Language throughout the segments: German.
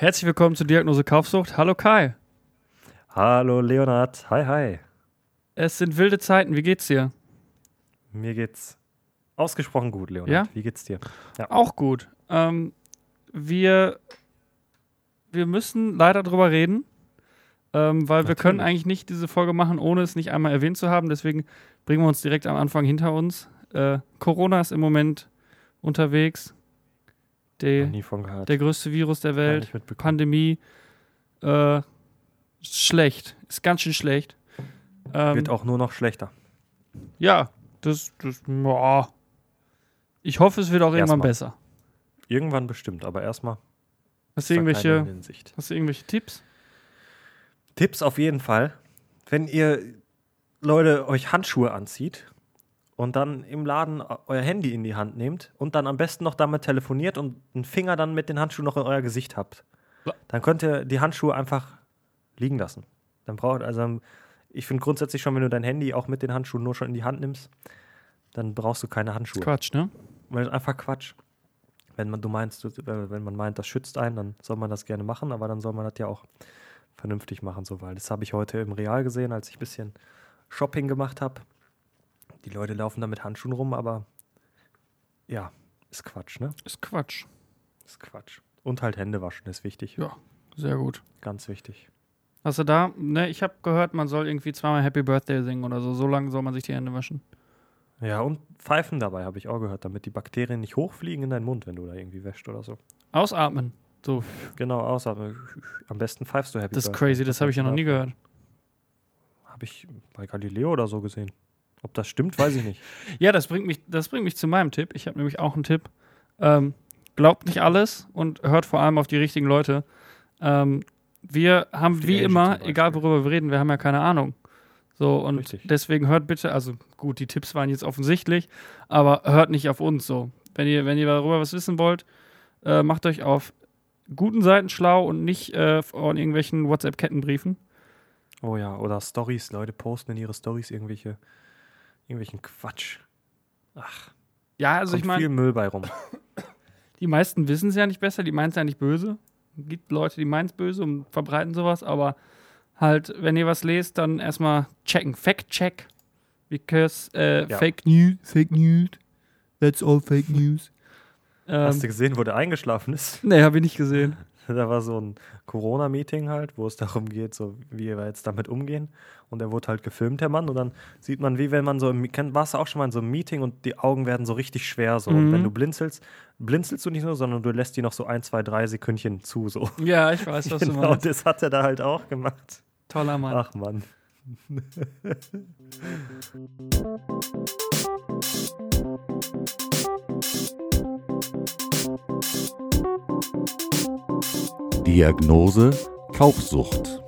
Herzlich willkommen zur Diagnose Kaufsucht. Hallo Kai. Hallo Leonard. Hi, hi. Es sind wilde Zeiten. Wie geht's dir? Mir geht's ausgesprochen gut, Leonard. Ja? Wie geht's dir? Ja. Auch gut. Ähm, wir, wir müssen leider drüber reden, ähm, weil wir Natürlich. können eigentlich nicht diese Folge machen, ohne es nicht einmal erwähnt zu haben. Deswegen bringen wir uns direkt am Anfang hinter uns. Äh, Corona ist im Moment unterwegs. Gehört. der größte Virus der Welt. Pandemie. Äh, schlecht. Ist ganz schön schlecht. Ähm, Wird auch nur noch schlechter. Ja, das, das boah. Ich hoffe, es wird auch irgendwann Erstmal. besser. Irgendwann bestimmt, aber erstmal Hast du irgendwelche, hast du irgendwelche Tipps? Tipps auf jeden Fall. Wenn ihr Leute euch Handschuhe anzieht und dann im Laden euer Handy in die Hand nehmt und dann am besten noch damit telefoniert und einen Finger dann mit den Handschuhen noch in euer Gesicht habt, dann könnt ihr die Handschuhe einfach liegen lassen. Dann braucht also ich finde grundsätzlich schon, wenn du dein Handy auch mit den Handschuhen nur schon in die Hand nimmst, dann brauchst du keine Handschuhe. Quatsch, ne? Weil das ist einfach Quatsch. Wenn man, du meinst, wenn man meint, das schützt einen, dann soll man das gerne machen, aber dann soll man das ja auch vernünftig machen, so, weil das habe ich heute im Real gesehen, als ich ein bisschen Shopping gemacht habe. Die Leute laufen da mit Handschuhen rum, aber ja, ist Quatsch, ne? Ist Quatsch. Ist Quatsch. Und halt Hände waschen ist wichtig. Ja. Sehr gut. Ganz wichtig. Hast du da? Ne, ich habe gehört, man soll irgendwie zweimal Happy Birthday singen oder so. So lange soll man sich die Hände waschen. Ja, und Pfeifen dabei habe ich auch gehört, damit die Bakterien nicht hochfliegen in deinen Mund, wenn du da irgendwie wäscht oder so. Ausatmen. So, Genau, außer am besten pfeifst du Happy das ist Birthday. crazy, das habe ich ja noch nie gehört. Habe ich bei Galileo oder so gesehen. Ob das stimmt, weiß ich nicht. Ja, das bringt mich, das bringt mich zu meinem Tipp. Ich habe nämlich auch einen Tipp. Ähm, glaubt nicht alles und hört vor allem auf die richtigen Leute. Ähm, wir haben wie Asian immer, egal worüber wir reden, wir haben ja keine Ahnung. So, und Richtig. deswegen hört bitte, also gut, die Tipps waren jetzt offensichtlich, aber hört nicht auf uns so. Wenn ihr, wenn ihr darüber was wissen wollt, äh, macht euch auf guten Seiten schlau und nicht äh, von irgendwelchen WhatsApp-Kettenbriefen. Oh ja, oder Stories. Leute posten in ihre Stories irgendwelche, irgendwelchen Quatsch. Ach, Ja, also ich meine, viel Müll bei rum. die meisten wissen es ja nicht besser, die meinen es ja nicht böse. Es gibt Leute, die meinen es böse und verbreiten sowas, aber halt, wenn ihr was lest, dann erstmal checken. Fact-check. Because äh, Ja. Fake News, Fake News, that's all Fake News. Ähm, Hast du gesehen, wo der eingeschlafen ist? nee, habe ich nicht gesehen. Da war so ein Corona-Meeting halt, wo es darum geht, so wie wir jetzt damit umgehen. Und er wurde halt gefilmt, der Mann. Und dann sieht man, wie wenn man so, im, kennt, warst du auch schon mal in so einem Meeting und die Augen werden so richtig schwer so. Und Mhm. wenn du blinzelst, blinzelst du nicht nur, sondern du lässt die noch so ein, zwei, drei Sekündchen zu. So. Ja, ich weiß, was du genau, meinst. das hat er da halt auch gemacht. Toller Mann. Ach Mann. Diagnose Kaufsucht.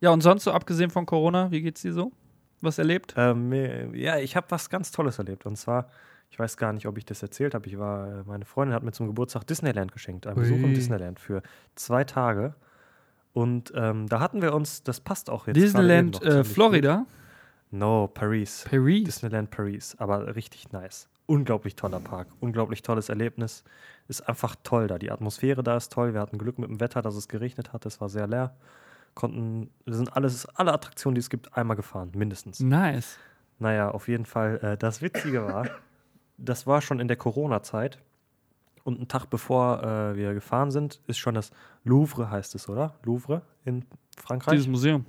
Ja, und sonst so abgesehen von Corona, wie geht's dir so? Was erlebt? Ähm, ja, ich habe was ganz Tolles erlebt. Und zwar, ich weiß gar nicht, ob ich das erzählt habe. Ich war, äh, meine Freundin hat mir zum Geburtstag Disneyland geschenkt. Einen Besuch im Disneyland für zwei Tage. Und ähm, da hatten wir uns, das passt auch jetzt. Disneyland noch äh, Florida, Gut. No, Paris. Paris. Disneyland Paris. Aber richtig nice. Unglaublich toller Park. Unglaublich tolles Erlebnis. Ist einfach toll da. Die Atmosphäre da ist toll. Wir hatten Glück mit dem Wetter, dass es geregnet hat. Es war sehr leer. Konnten, wir sind alles, alle Attraktionen, die es gibt, einmal gefahren, mindestens. Nice. Naja, auf jeden Fall. Äh, das Witzige war, das war schon in der Corona-Zeit. Und einen Tag bevor äh, wir gefahren sind, ist schon das Louvre, heißt es, oder? Louvre in Frankreich? Dieses Museum.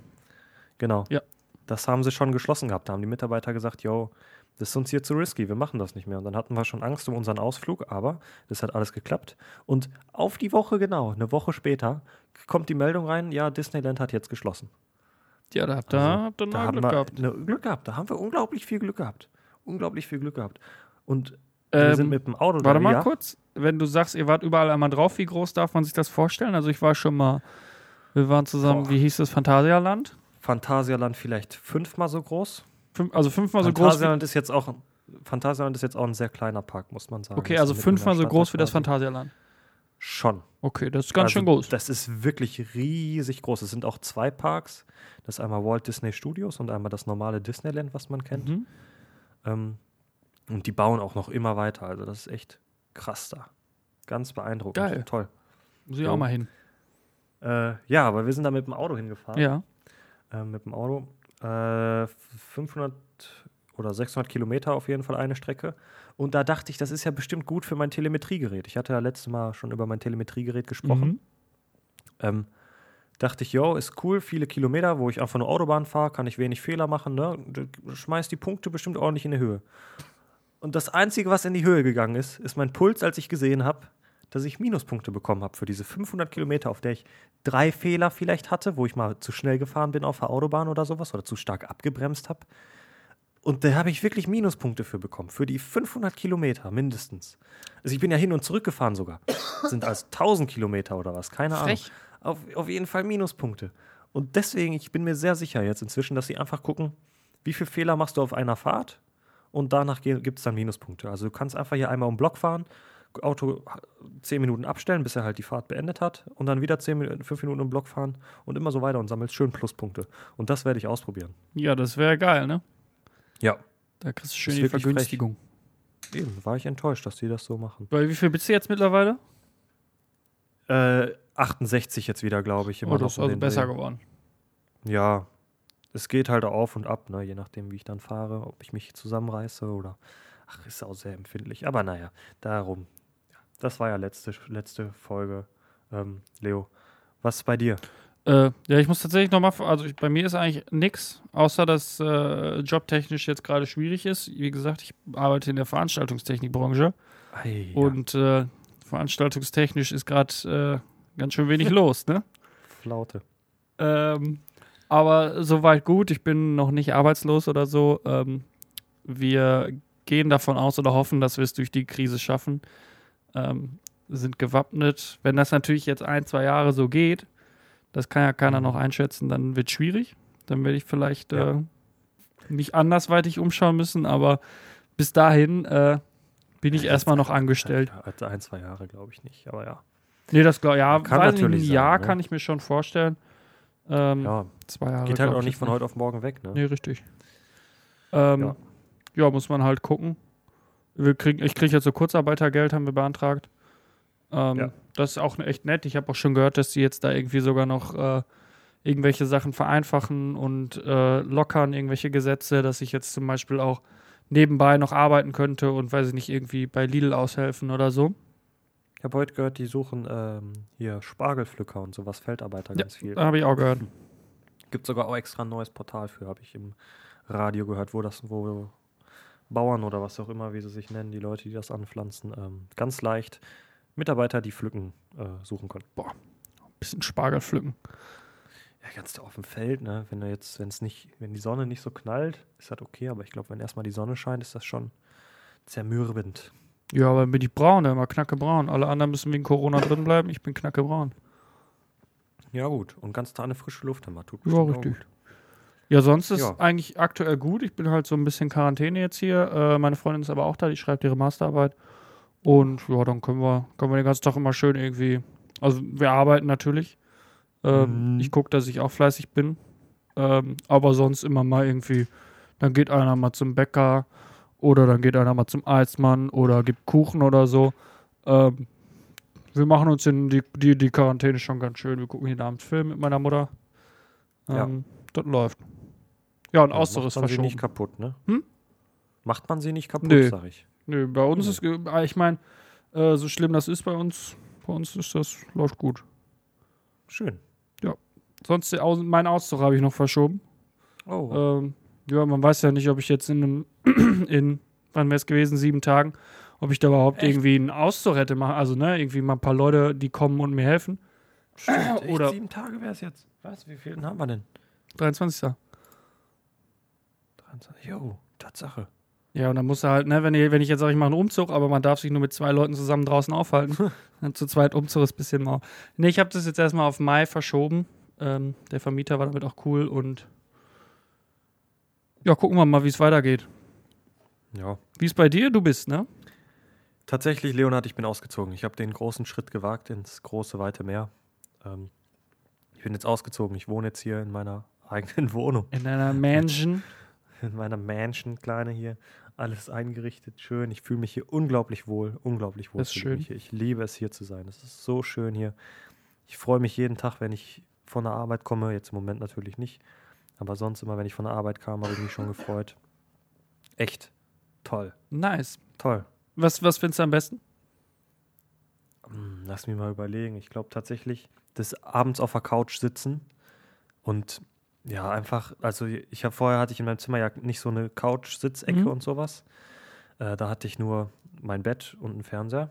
genau. Ja. Das haben sie schon geschlossen gehabt. Da haben die Mitarbeiter gesagt, yo, das ist uns hier zu risky, wir machen das nicht mehr. Und dann hatten wir schon Angst um unseren Ausflug, aber das hat alles geklappt. Und auf die Woche genau, eine Woche später, kommt die Meldung rein, ja, Disneyland hat jetzt geschlossen. Ja, da habt ihr, Also, habt Da haben Glück wir gehabt. Ne, Glück gehabt. Da haben wir unglaublich viel Glück gehabt. Unglaublich viel Glück gehabt. Und wir sind Ähm, mit dem Auto Warte mal ja? kurz. Wenn du sagst, ihr wart überall einmal drauf, wie groß darf man sich das vorstellen? Also ich war schon mal, wir waren zusammen, Boah. wie hieß das, Phantasialand? Phantasialand vielleicht fünfmal so groß. Fünf, also fünfmal so groß. Phantasialand ist jetzt auch Phantasialand ist jetzt auch ein sehr kleiner Park, muss man sagen. okay, also fünfmal so groß wie das. Phantasialand. Schon. Okay, das ist ganz Also, schön groß. Das ist wirklich riesig groß. Es sind auch zwei Parks. Das ist einmal Walt Disney Studios und einmal das normale Disneyland, was man kennt. Mhm. Ähm, und die bauen auch noch immer weiter. Also das ist echt krass da. ganz beeindruckend. Geil. Toll. Muss ich Jo. auch mal hin. Äh, ja, aber wir sind da mit dem Auto hingefahren. Ja. Äh, mit dem Auto. Äh, 500 oder 600 Kilometer auf jeden Fall eine Strecke. Und da dachte ich, das ist ja bestimmt gut für mein Telemetriegerät. Ich hatte ja letztes Mal schon über mein Telemetriegerät gesprochen. Mhm. Ähm, dachte ich, yo, ist cool, viele Kilometer, wo ich einfach nur Autobahn fahre, kann ich wenig Fehler machen, ne? Du Schmeißt die Punkte bestimmt ordentlich in die Höhe. Und das Einzige, was in die Höhe gegangen ist, ist mein Puls, als ich gesehen habe, dass ich Minuspunkte bekommen habe für diese 500 Kilometer, auf der ich drei Fehler vielleicht hatte, wo ich mal zu schnell gefahren bin auf der Autobahn oder sowas oder zu stark abgebremst habe. Und da habe ich wirklich Minuspunkte für bekommen, für die 500 Kilometer mindestens. Also ich bin ja hin und zurück gefahren sogar. Sind als 1000 Kilometer oder was, keine Frech. Ahnung. Auf, auf jeden Fall Minuspunkte. Und deswegen, ich bin mir sehr sicher jetzt inzwischen, dass sie einfach gucken, wie viele Fehler machst du auf einer Fahrt und danach gibt es dann Minuspunkte. Also du kannst einfach hier einmal um den Block fahren, Auto 10 Minuten abstellen, bis er halt die Fahrt beendet hat und dann wieder 10 Minuten, 5 Minuten den Block fahren und immer so weiter und sammelst schön Pluspunkte. Und das werde ich ausprobieren. Ja, das wäre geil, ne? Ja. Da kriegst du schön die wirklich frech. Vergünstigung. Eben, war ich enttäuscht, dass die das so machen. Bei wie viel bist du jetzt mittlerweile? Äh, 68 jetzt wieder, glaube ich. immer Oh, das ist also besser Dreh. geworden. Ja, es geht halt auf und ab, ne? je nachdem, wie ich dann fahre, ob ich mich zusammenreiße oder. Ach, ist auch sehr empfindlich. Aber naja, darum. Ja, das war ja letzte, letzte Folge. Ähm, Leo, was ist bei dir? Äh, ja, ich muss tatsächlich nochmal, also ich, bei mir ist eigentlich nix, außer dass äh, jobtechnisch jetzt gerade schwierig ist. Wie gesagt, ich arbeite in der Veranstaltungstechnikbranche Ei, und äh, veranstaltungstechnisch ist gerade äh, ganz schön wenig los, ne? Flaute. Ähm, aber soweit gut, ich bin noch nicht arbeitslos oder so. Ähm, wir gehen davon aus oder hoffen, dass wir es durch die Krise schaffen. Ähm, sind gewappnet. Wenn das natürlich jetzt ein, zwei Jahre so geht, das kann ja keiner Mhm. noch einschätzen, dann wird es schwierig. Dann werde ich vielleicht Ja. äh, mich andersweitig umschauen müssen, aber bis dahin äh, bin ich Ja, erstmal noch angestellt. also ein, zwei Jahre glaube ich nicht, aber ja. Nee, das glaub, ja, Kann natürlich nicht, sein, ja, ne? kann ich mir schon vorstellen. Ähm, Ja, Zwei Jahre. geht halt auch ich nicht von heute auf morgen weg, ne? Nee, richtig. Ähm, ja. Ja. muss man halt gucken. Kriegen, ich kriege jetzt so Kurzarbeitergeld, haben wir beantragt. Ähm, Ja. Das ist auch echt nett. Ich habe auch schon gehört, dass die jetzt da irgendwie sogar noch äh, irgendwelche Sachen vereinfachen und äh, lockern, irgendwelche Gesetze, dass ich jetzt zum Beispiel auch nebenbei noch arbeiten könnte und weiß ich nicht, irgendwie bei Lidl aushelfen oder so. Ich habe heute gehört, die suchen ähm, hier Spargelpflücker und sowas, Feldarbeiter ganz viel. Habe ich auch gehört. Gibt sogar auch extra ein neues Portal für, habe ich im Radio gehört, wo das, wo Bauern oder was auch immer, wie sie sich nennen, die Leute, die das anpflanzen, ähm, ganz leicht Mitarbeiter, die pflücken, äh, suchen können. Bisschen Spargel pflücken. Ja, ganz auf dem Feld, ne? Wenn du jetzt, wenn es nicht, wenn die Sonne nicht so knallt, ist das okay, aber ich glaube, wenn erstmal die Sonne scheint, ist das schon zermürbend. Ja, aber bin ich braun, immer knackebraun. Alle anderen müssen wegen Corona drin bleiben. Ich bin knackebraun. Ja, gut. Und ganz da eine frische Luft haben wir. Tut Ja, richtig. gut. Ja, sonst ist Ja. eigentlich aktuell gut. Ich bin halt so ein bisschen Quarantäne jetzt hier. Äh, meine Freundin ist aber auch da, die schreibt ihre Masterarbeit. Und ja, dann können wir, können wir den ganzen Tag immer schön irgendwie. Also wir arbeiten natürlich. Ähm, Mhm. Ich gucke, dass ich auch fleißig bin. Ähm, aber sonst immer mal irgendwie, dann geht einer mal zum Bäcker oder dann geht einer mal zum Eismann oder gibt Kuchen oder so. Ähm, wir machen uns in die, die, die Quarantäne schon ganz schön. Wir gucken jeden Abend Film mit meiner Mutter. Ja. Ähm, Das läuft. Ja, und Ja, Austausch macht ist man sie verschoben. nicht kaputt, ne? Hm? Macht man sie nicht kaputt, Nö. sag ich. Nö, bei uns Nö. ist, äh, ich meine, äh, so schlimm das ist bei uns, bei uns ist das, läuft gut. Schön. Sonst, der Aus mein Auszug habe ich noch verschoben. Oh, Ähm, ja, man weiß ja nicht, ob ich jetzt in einem, in, wann wäre es gewesen, sieben Tagen, ob ich da überhaupt Echt? irgendwie einen Auszug hätte machen, also ne, irgendwie mal ein paar Leute, die kommen und mir helfen. stimmt. Oder- sieben Tage wäre es jetzt. Was? Wie viele haben wir denn? 23. 23. Jo, Tatsache. Ja, und dann muss er halt, ne, wenn ich, wenn ich jetzt sage, ich mache einen Umzug, aber man darf sich nur mit zwei Leuten zusammen draußen aufhalten. zu zweit Umzug ist ein bisschen mau. Ne, ich habe das jetzt erstmal auf Mai verschoben. Ähm, der Vermieter war damit auch cool und ja, gucken wir mal, wie es weitergeht. Ja. Wie es bei dir? Du bist, ne? Tatsächlich, Leonhard, ich bin ausgezogen. Ich habe den großen Schritt gewagt ins große, weite Meer. Ähm, ich bin jetzt ausgezogen. Ich wohne jetzt hier in meiner eigenen Wohnung. In deiner Mansion. In meiner Mansion, kleine hier, alles eingerichtet, schön. Ich fühle mich hier unglaublich wohl, unglaublich wohl. Das ist schön. ich. Ich liebe es hier zu sein. Es ist so schön hier. Ich freue mich jeden Tag, wenn ich von der Arbeit komme. Jetzt im Moment natürlich nicht, aber sonst immer, wenn ich von der Arbeit kam, habe ich mich schon gefreut. Echt toll, Nice. toll. Was, was findest du am besten? Hm, Lass mich mal überlegen. Ich glaube tatsächlich, das abends auf der Couch sitzen und ja, einfach, also ich habe vorher hatte ich in meinem Zimmer ja nicht so eine Couch-Sitzecke Mhm. und sowas. Äh, da hatte ich nur mein Bett und einen Fernseher.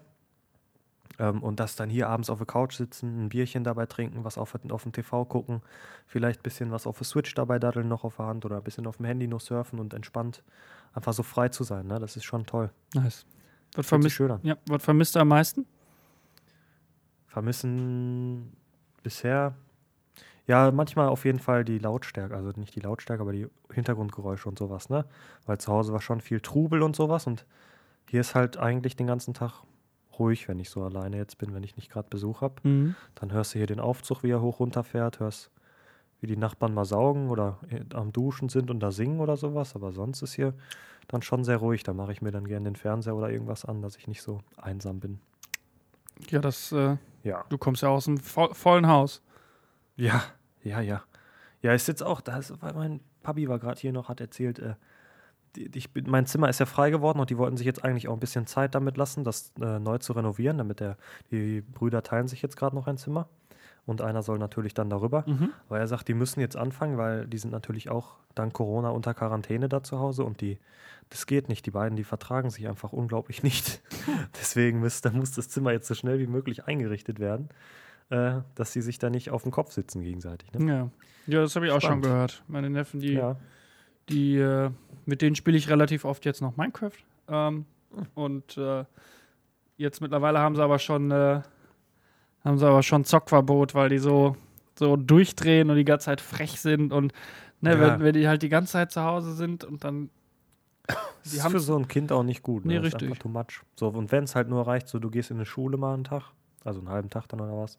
Ähm, und das dann hier abends auf der Couch sitzen, ein Bierchen dabei trinken, was auf, auf dem TV gucken, vielleicht ein bisschen was auf der Switch dabei daddeln noch auf der Hand oder ein bisschen auf dem Handy nur surfen und entspannt einfach so frei zu sein, ne? Das ist schon toll. Nice. Was vermisst, schön an. ja, was vermisst du am meisten? Vermissen bisher, ja, manchmal auf jeden Fall die Lautstärke, also nicht die Lautstärke, aber die Hintergrundgeräusche und sowas, ne? Weil zu Hause war schon viel Trubel und sowas und hier ist halt eigentlich den ganzen Tag ruhig, wenn ich so alleine jetzt bin, wenn ich nicht gerade Besuch habe. Mhm. Dann hörst du hier den Aufzug, wie er hoch runter fährt, hörst, wie die Nachbarn mal saugen oder äh, am Duschen sind und da singen oder sowas, aber sonst ist hier dann schon sehr ruhig. Da mache ich mir dann gerne den Fernseher oder irgendwas an, dass ich nicht so einsam bin. Ja, das, äh, Ja. du kommst ja aus einem vo vollen Haus. Ja, ja, ja. Ja, ich sitze auch, da ist, weil mein Papi war gerade hier noch, hat erzählt, äh, ich mein Zimmer ist ja frei geworden und die wollten sich jetzt eigentlich auch ein bisschen Zeit damit lassen, das äh, neu zu renovieren, damit der, die Brüder teilen sich jetzt gerade noch ein Zimmer und einer soll natürlich dann darüber. Mhm. Aber er sagt, die müssen jetzt anfangen, weil die sind natürlich auch dank Corona unter Quarantäne da zu Hause und die, das geht nicht. Die beiden, die vertragen sich einfach unglaublich nicht. Deswegen muss, da muss das Zimmer jetzt so schnell wie möglich eingerichtet werden, äh, dass sie sich da nicht auf den Kopf sitzen gegenseitig. Ne? Ja. Ja, das habe ich auch schon Spannend. gehört. Meine Neffen, die, Ja. die äh, mit denen spiele ich relativ oft jetzt noch Minecraft. Ähm, und äh, jetzt mittlerweile haben sie aber schon äh, haben sie aber schon Zockverbot, weil die so, so durchdrehen und die ganze Zeit frech sind und ne, Ja. wenn, wenn die halt die ganze Zeit zu Hause sind und dann Das ist für so ein Kind auch nicht gut. Ne? Nee, richtig. too much. So, und wenn es halt nur reicht, so du gehst in eine Schule mal einen Tag, also einen halben Tag dann oder was,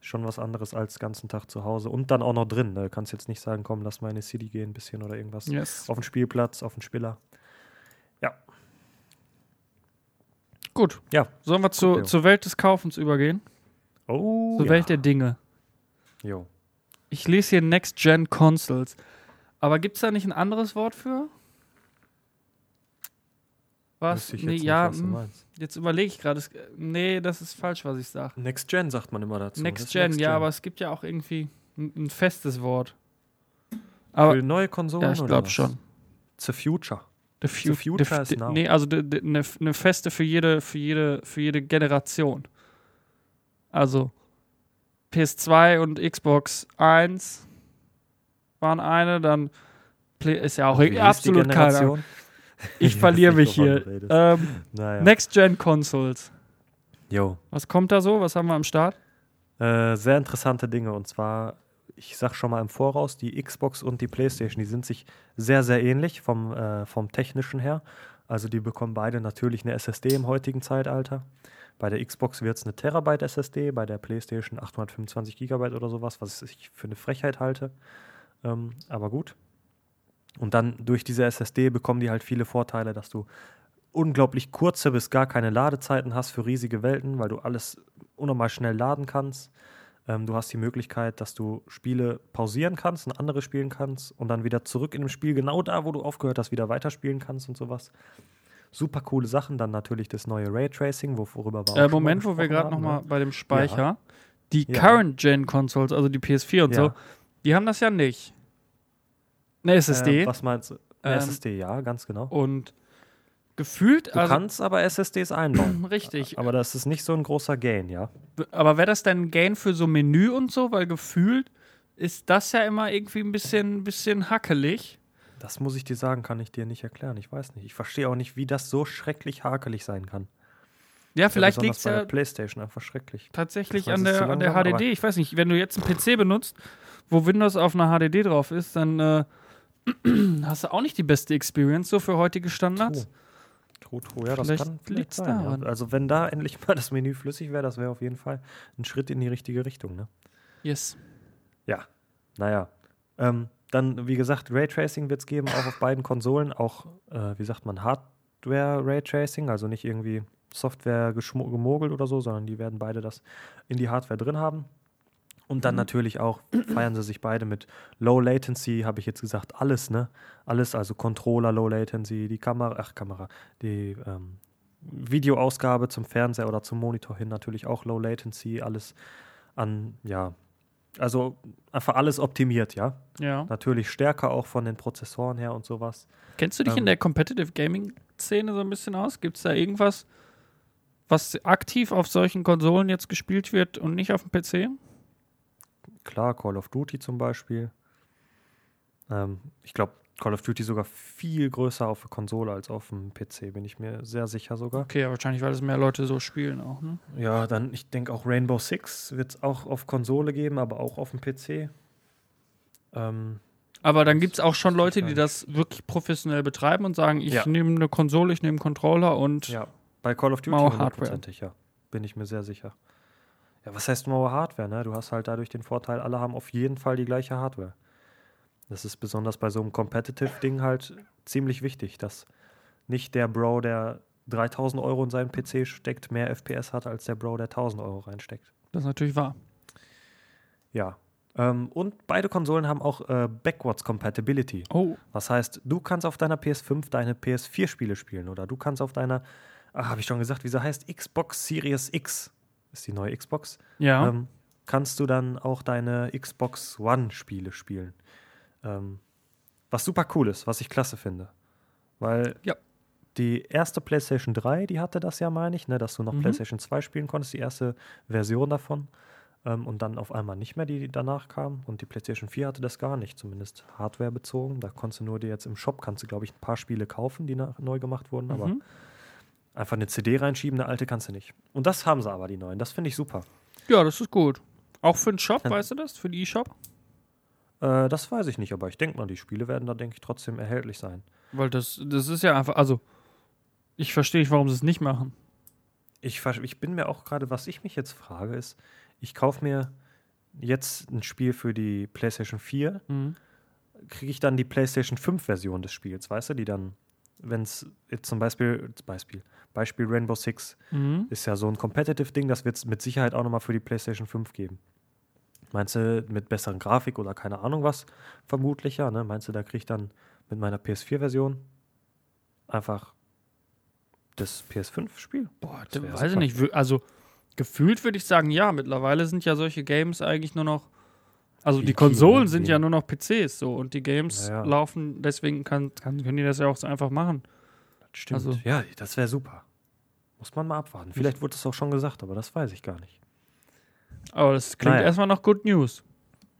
schon was anderes als ganzen Tag zu Hause und dann auch noch drin. Ne? Du kannst jetzt nicht sagen, komm, lass mal in die City gehen, ein bisschen oder irgendwas. yes. Auf den Spielplatz, auf den Spieler. gut. Ja. Sollen wir zu, Leo. zur Welt des Kaufens übergehen? Oh, Zur ja. Welt der Dinge. Jo. Ich lese hier Next-Gen Consoles. Aber gibt es da nicht ein anderes Wort für? Was? Nee, jetzt nicht, ja, was hm, jetzt überlege ich gerade. Es- Nee, das ist falsch, was ich sage. Next Gen sagt man immer dazu. Next Das ist Gen, ja, aber es gibt ja auch irgendwie ein, ein festes Wort. Aber Für neue Konsolen ja, ich glaube schon. The Future. The, The future is now. Nee, also eine ne feste für jede, für jede, für jede Generation. Also PS2 und Xbox 1 waren eine, dann ist ja auch absolut keine? Ich verliere mich hier. Ähm, Naja. Next-Gen-Consoles. Jo. Was kommt da so? Was haben wir am Start? Äh, sehr interessante Dinge. Und zwar, ich sag schon mal im Voraus, die Xbox und die PlayStation, die sind sich sehr, sehr ähnlich vom, äh, vom technischen her. Also die bekommen beide natürlich eine SSD im heutigen Zeitalter. Bei der Xbox wird es eine Terabyte SSD, bei der PlayStation 825 Gigabyte oder sowas, was ich für eine Frechheit halte. Ähm, aber gut. Und dann durch diese SSD bekommen die halt viele Vorteile, dass du unglaublich kurze bis gar keine Ladezeiten hast für riesige Welten, weil du alles unnormal schnell laden kannst. Ähm, du hast die Möglichkeit, dass du Spiele pausieren kannst, ein anderes spielen kannst und dann wieder zurück in dem Spiel, genau da, wo du aufgehört hast, wieder weiterspielen kannst und sowas. Super coole Sachen. Dann natürlich das neue Raytracing, wo- worüber wir Äh, Moment, wo wir gerade nochmal ne? bei dem Speicher. Die Ja. Current-Gen-Consoles, also die PS4 und Ja. so, die haben das ja nicht. Eine SSD. Äh, was meinst du? Ähm, SSD, ja, ganz genau. und gefühlt, Du also kannst aber SSDs einbauen. richtig. aber das ist nicht so ein großer Gain, ja. Aber wäre das denn ein Gain für so Menü und so? Weil gefühlt ist das ja immer irgendwie ein bisschen, bisschen hackelig. Das muss ich dir sagen, kann ich dir nicht erklären. Ich weiß nicht. Ich verstehe auch nicht, wie das so schrecklich hakelig sein kann. Ja, vielleicht besonders liegt es ja der PlayStation einfach schrecklich. tatsächlich Ich weiß an der, an der HDD. Ich weiß nicht, wenn du jetzt einen PC benutzt, wo Windows auf einer HDD drauf ist, dann äh, hast du auch nicht die beste Experience so für heutige Standards. True, true. Ja, das Vielleicht kann liegt's sein. Ja. daran. Also wenn da endlich mal das Menü flüssig wäre, das wäre auf jeden Fall ein Schritt in die richtige Richtung. Ne? Yes. Ja, naja. Ähm, dann, wie gesagt, Raytracing wird es geben, auch auf beiden Konsolen. Auch, äh, wie sagt man, Hardware-Raytracing, also nicht irgendwie Software gemogelt oder so, sondern die werden beide das in die Hardware drin haben. Und dann Mhm. natürlich auch feiern sie sich beide mit Low Latency, habe ich jetzt gesagt, alles, ne? Alles, also Controller, Low Latency, die Kamera, ach Kamera, die ähm, Videoausgabe zum Fernseher oder zum Monitor hin natürlich auch Low Latency, alles an, ja, also einfach alles optimiert, ja. Ja. Natürlich stärker auch von den Prozessoren her und sowas. Kennst du dich in Ähm, der Competitive Gaming Szene so ein bisschen aus? Gibt es da irgendwas, was aktiv auf solchen Konsolen jetzt gespielt wird und nicht auf dem PC? Klar, Call of Duty zum Beispiel. Ähm, ich glaube, Call of Duty sogar viel größer auf der Konsole als auf dem PC, bin ich mir sehr sicher sogar. Okay, ja, wahrscheinlich, weil es mehr Leute so spielen auch, ne? Ja, dann, ich denke auch Rainbow Six wird es auch auf Konsole geben, aber auch auf dem PC. Ähm, Aber dann gibt es auch schon Leute, die das wirklich professionell betreiben und sagen, ich Ja. nehme eine Konsole, ich nehme einen Controller und ja, bei Call of Duty hundertprozentig, ja. Bin ich mir sehr sicher. Ja, was heißt Mauer Hardware, ne? Du hast halt dadurch den Vorteil, alle haben auf jeden Fall die gleiche Hardware. Das ist besonders bei so einem Competitive-Ding halt ziemlich wichtig, dass nicht der Bro, der 3000 Euro in seinen PC steckt, mehr FPS hat, als der Bro, der 1000 Euro reinsteckt. das ist natürlich wahr. Ja. Ähm, und beide Konsolen haben auch äh, Backwards Compatibility. Oh, Was heißt, du kannst auf deiner PS5 deine PS4-Spiele spielen oder du kannst auf deiner, ah, habe ich schon gesagt, wie sie heißt, Xbox Series X, ist die neue Xbox, ja. ähm, kannst du dann auch deine Xbox One-Spiele spielen. Ähm, was super cool ist, was ich klasse finde. Weil Ja. die erste PlayStation 3, die hatte das ja, meine ich, ne, dass du noch Mhm. PlayStation 2 spielen konntest, die erste Version davon. Ähm, und dann auf einmal nicht mehr, die danach kam. Und die PlayStation 4 hatte das gar nicht, zumindest Hardware bezogen. Da konntest du nur dir jetzt im Shop, kannst du, glaube ich, ein paar Spiele kaufen, die nach, neu gemacht wurden, aber Mhm. Einfach eine CD reinschieben, eine alte kannst du nicht. Und das haben sie aber, die neuen. Das finde ich super. Ja, das ist gut. Auch für den Shop, Ja. weißt du das? Für den E-Shop? Äh, das weiß ich nicht, aber ich denke mal, die Spiele werden da, denke ich, trotzdem erhältlich sein. Weil das, das ist ja einfach, also, ich verstehe nicht, warum sie es nicht machen. Ich, ich bin mir auch gerade, was ich mich jetzt frage, ist, ich kaufe mir jetzt ein Spiel für die PlayStation 4, Mhm. kriege ich dann die PlayStation 5-Version des Spiels, weißt du, die dann, wenn es jetzt zum Beispiel, Beispiel, Beispiel Rainbow Six Mhm. ist ja so ein Competitive-Ding, das wird es mit Sicherheit auch nochmal für die PlayStation 5 geben. Meinst du, mit besseren Grafik oder keine Ahnung was? Vermutlich ja, ne? Meinst du, da kriege ich dann mit meiner PS4-Version einfach das PS5-Spiel? Boah, Das weiß ich nicht. Also, gefühlt würde ich sagen, ja, mittlerweile sind ja solche Games eigentlich nur noch. Also, die Konsolen sind ja nur noch PCs so und die Games Ja, ja. laufen, deswegen kann, kann, können die das ja auch so einfach machen. Das stimmt. Also- ja, das wäre super. Muss man mal abwarten. Vielleicht wurde es auch schon gesagt, aber das weiß ich gar nicht. Aber das klingt Naja. erstmal noch Good News.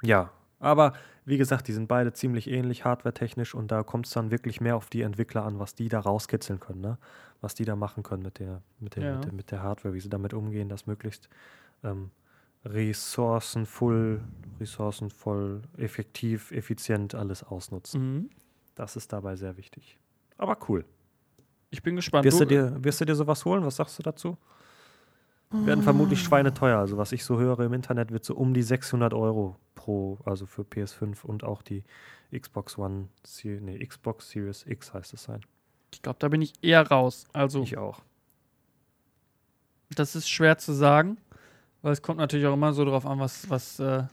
Ja, aber wie gesagt, die sind beide ziemlich ähnlich hardwaretechnisch und da kommt es dann wirklich mehr auf die Entwickler an, was die da rauskitzeln können, ne? was die da machen können mit der, mit der, Ja. mit der, mit der Hardware, wie sie damit umgehen, das möglichst ähm, ressourcenvoll, ressourcenvoll, effektiv, effizient alles ausnutzen. Mhm. Das ist dabei sehr wichtig. Aber cool. Ich bin gespannt. Wirst du, dir, wirst du dir sowas holen? Was sagst du dazu? Werden vermutlich schweineteuer. Also was ich so höre im Internet, wird so um die 600 Euro pro, also für PS5 und auch die Xbox One, nee, Xbox Series X heißt es sein. ich glaube, da bin ich eher raus. Also, Ich auch. das ist schwer zu sagen, weil es kommt natürlich auch immer so drauf an, was, was, äh,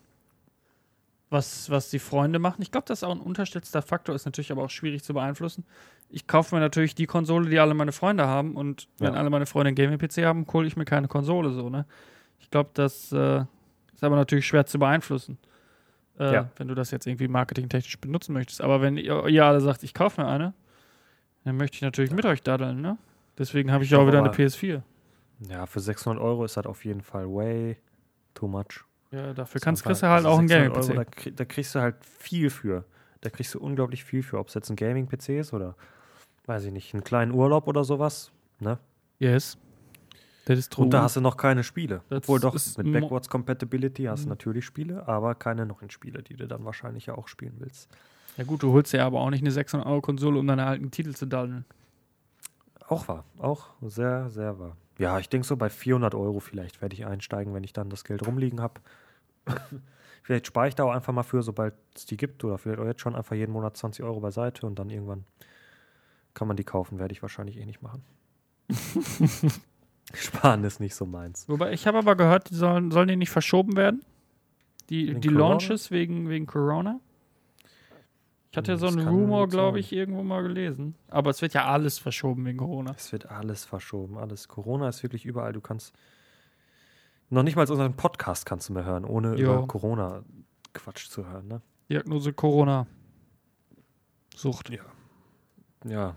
was, was die Freunde machen. Ich glaube, das ist auch ein unterstützter Faktor, ist natürlich aber auch schwierig zu beeinflussen. Ich kaufe mir natürlich die Konsole, die alle meine Freunde haben und wenn Ja. alle meine Freunde einen Gaming-PC haben, hole ich mir keine Konsole so, ne? Ich glaube, das äh, ist aber natürlich schwer zu beeinflussen. Äh, Ja. Wenn du das jetzt irgendwie marketingtechnisch benutzen möchtest. Aber wenn ihr, ihr alle sagt, ich kaufe mir eine, dann möchte ich natürlich mit euch daddeln, ne? Deswegen habe ich ja auch wieder eine aber- PS4. Ja, für 600 Euro ist das auf jeden Fall way too much. Ja, dafür kannst, kriegst du halt also auch einen 600 Euro, Gaming-PC. Da, da kriegst du halt viel für. Da kriegst du unglaublich viel für. Ob es jetzt ein Gaming-PC ist oder, weiß ich nicht, einen kleinen Urlaub oder sowas. Ne? Yes. Das ist true. Und da hast du noch keine Spiele. Das Obwohl doch, mit Backwards Compatibility hast du Mhm. natürlich Spiele, aber keine neuen Spiele, die du dann wahrscheinlich ja auch spielen willst. ja gut, du holst ja aber auch nicht eine 600-Euro-Konsole, um deine alten Titel zu daddeln. Auch wahr. Auch sehr, sehr wahr. Ja, ich denke so bei 400 Euro vielleicht werde ich einsteigen, wenn ich dann das Geld rumliegen habe. vielleicht spare ich da auch einfach mal für, sobald es die gibt. Oder vielleicht auch jetzt schon einfach jeden Monat 20 Euro beiseite und dann irgendwann kann man die kaufen. Werde ich wahrscheinlich eh nicht machen. Sparen ist nicht so meins. Wobei, ich habe aber gehört, die sollen, sollen die nicht verschoben werden? Die, Wegen die Corona? Launches wegen, wegen Corona? Ich hatte ja so Das einen Rumor, glaube ich, irgendwo mal gelesen. Aber es wird ja alles verschoben wegen Corona. Es wird alles verschoben, alles. Corona ist wirklich überall. Du kannst noch nicht mal unseren Podcast kannst du mehr hören, ohne Jo. über Corona Quatsch zu hören, ne? Diagnose Corona. Sucht. Ja,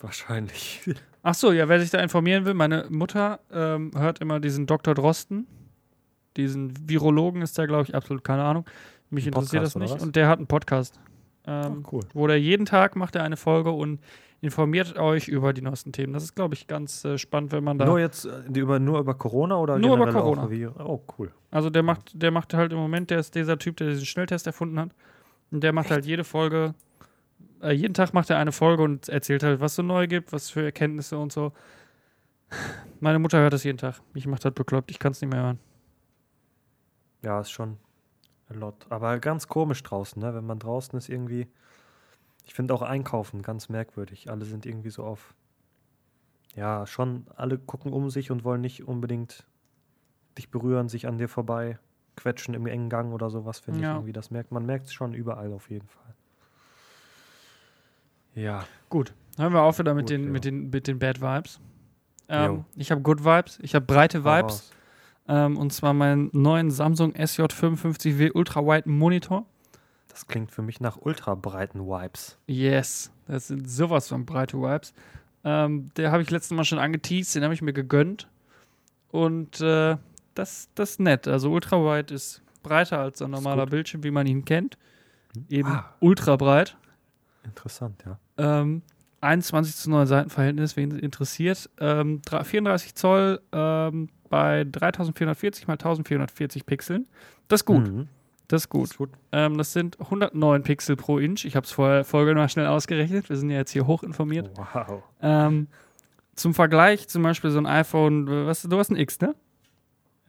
wahrscheinlich. Ach so, ja, wer sich da informieren will, meine Mutter ähm, hört immer diesen Dr. Drosten. Diesen Virologen ist der, glaube ich, absolut keine Ahnung. Mich interessiert Podcast, das nicht. Und der hat einen Podcast. Ähm, cool. wo der jeden Tag macht er eine Folge und informiert euch über die neuesten Themen. Das ist, glaube ich, ganz äh, spannend, wenn man da. Nur jetzt äh, über, nur über Corona oder Nur über Corona. Wie, oh, cool. Also der macht, der macht halt im Moment, der ist dieser Typ, der diesen Schnelltest erfunden hat. Und der macht halt jede Folge, äh, jeden Tag macht er eine Folge und erzählt halt, was so neu gibt, was für Erkenntnisse und so. Meine Mutter hört das jeden Tag. Mich macht das bekloppt, ich kann es nicht mehr hören. Ja, ist schon a lot. Aber ganz komisch draußen, ne? Wenn man draußen ist irgendwie. Ich finde auch Einkaufen ganz merkwürdig. Alle sind irgendwie so auf. Ja, schon, alle gucken um sich und wollen nicht unbedingt dich berühren, sich an dir vorbei quetschen im engen Gang oder sowas, finde Ja. ich irgendwie. Das merkt man merkt es schon überall auf jeden Fall. Ja, Gut, hören wir auf wieder mit, Gut, den, ja. mit, den, mit den Bad Vibes. Ähm, ich habe Good Vibes, ich habe breite Vibes. Ähm, und zwar meinen neuen Samsung SJ55W Ultra Wide Monitor. Das klingt für mich nach ultrabreiten Vibes. Yes, das sind sowas von breite Vibes. Ähm, der habe ich letztes Mal schon angeteased, den habe ich mir gegönnt. Und äh, das, das ist nett. Also Ultrawide ist breiter als ein normaler. Bildschirm, wie man ihn kennt. Eben Ah. ultra breit. Interessant, ja. Ähm, 21 zu 9 Seitenverhältnis, wen es interessiert. Ähm, dra- 34 Zoll ähm, bei 3440 mal 1440 Pixeln. Das ist gut. Mhm. Das ist gut. Ist gut. Ähm, das sind 109 Pixel pro Inch. Ich habe es vorher Folge mal schnell ausgerechnet. Wir sind ja jetzt hier hoch informiert. Wow. Ähm, zum Vergleich zum Beispiel so ein iPhone, was, du hast ein X, ne?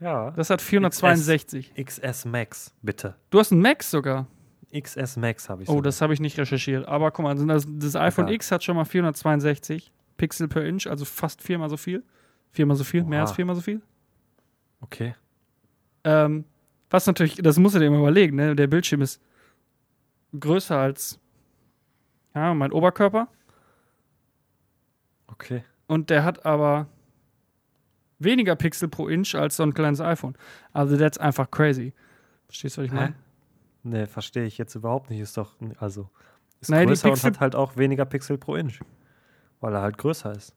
Ja. Das hat 462. XS Max, bitte. Du hast ein Max sogar. XS Max habe ich Oh, sogar. das habe ich nicht recherchiert. Aber guck mal, das, das iPhone Egal. X hat schon mal 462 Pixel per Inch, also fast viermal so viel. Viermal so viel, mehr Oha. als viermal so viel. Okay. Ähm, was natürlich, das musst du dir mal überlegen, ne? Der Bildschirm ist größer als ja, mein Oberkörper. Okay. und der hat aber weniger Pixel pro Inch als so ein kleines iPhone. Also that's einfach crazy. Verstehst du, was ich meine? Nee, verstehe ich jetzt überhaupt nicht. Ist doch, also, ist Naja, größer und hat halt auch weniger Pixel pro Inch. Weil er halt größer ist.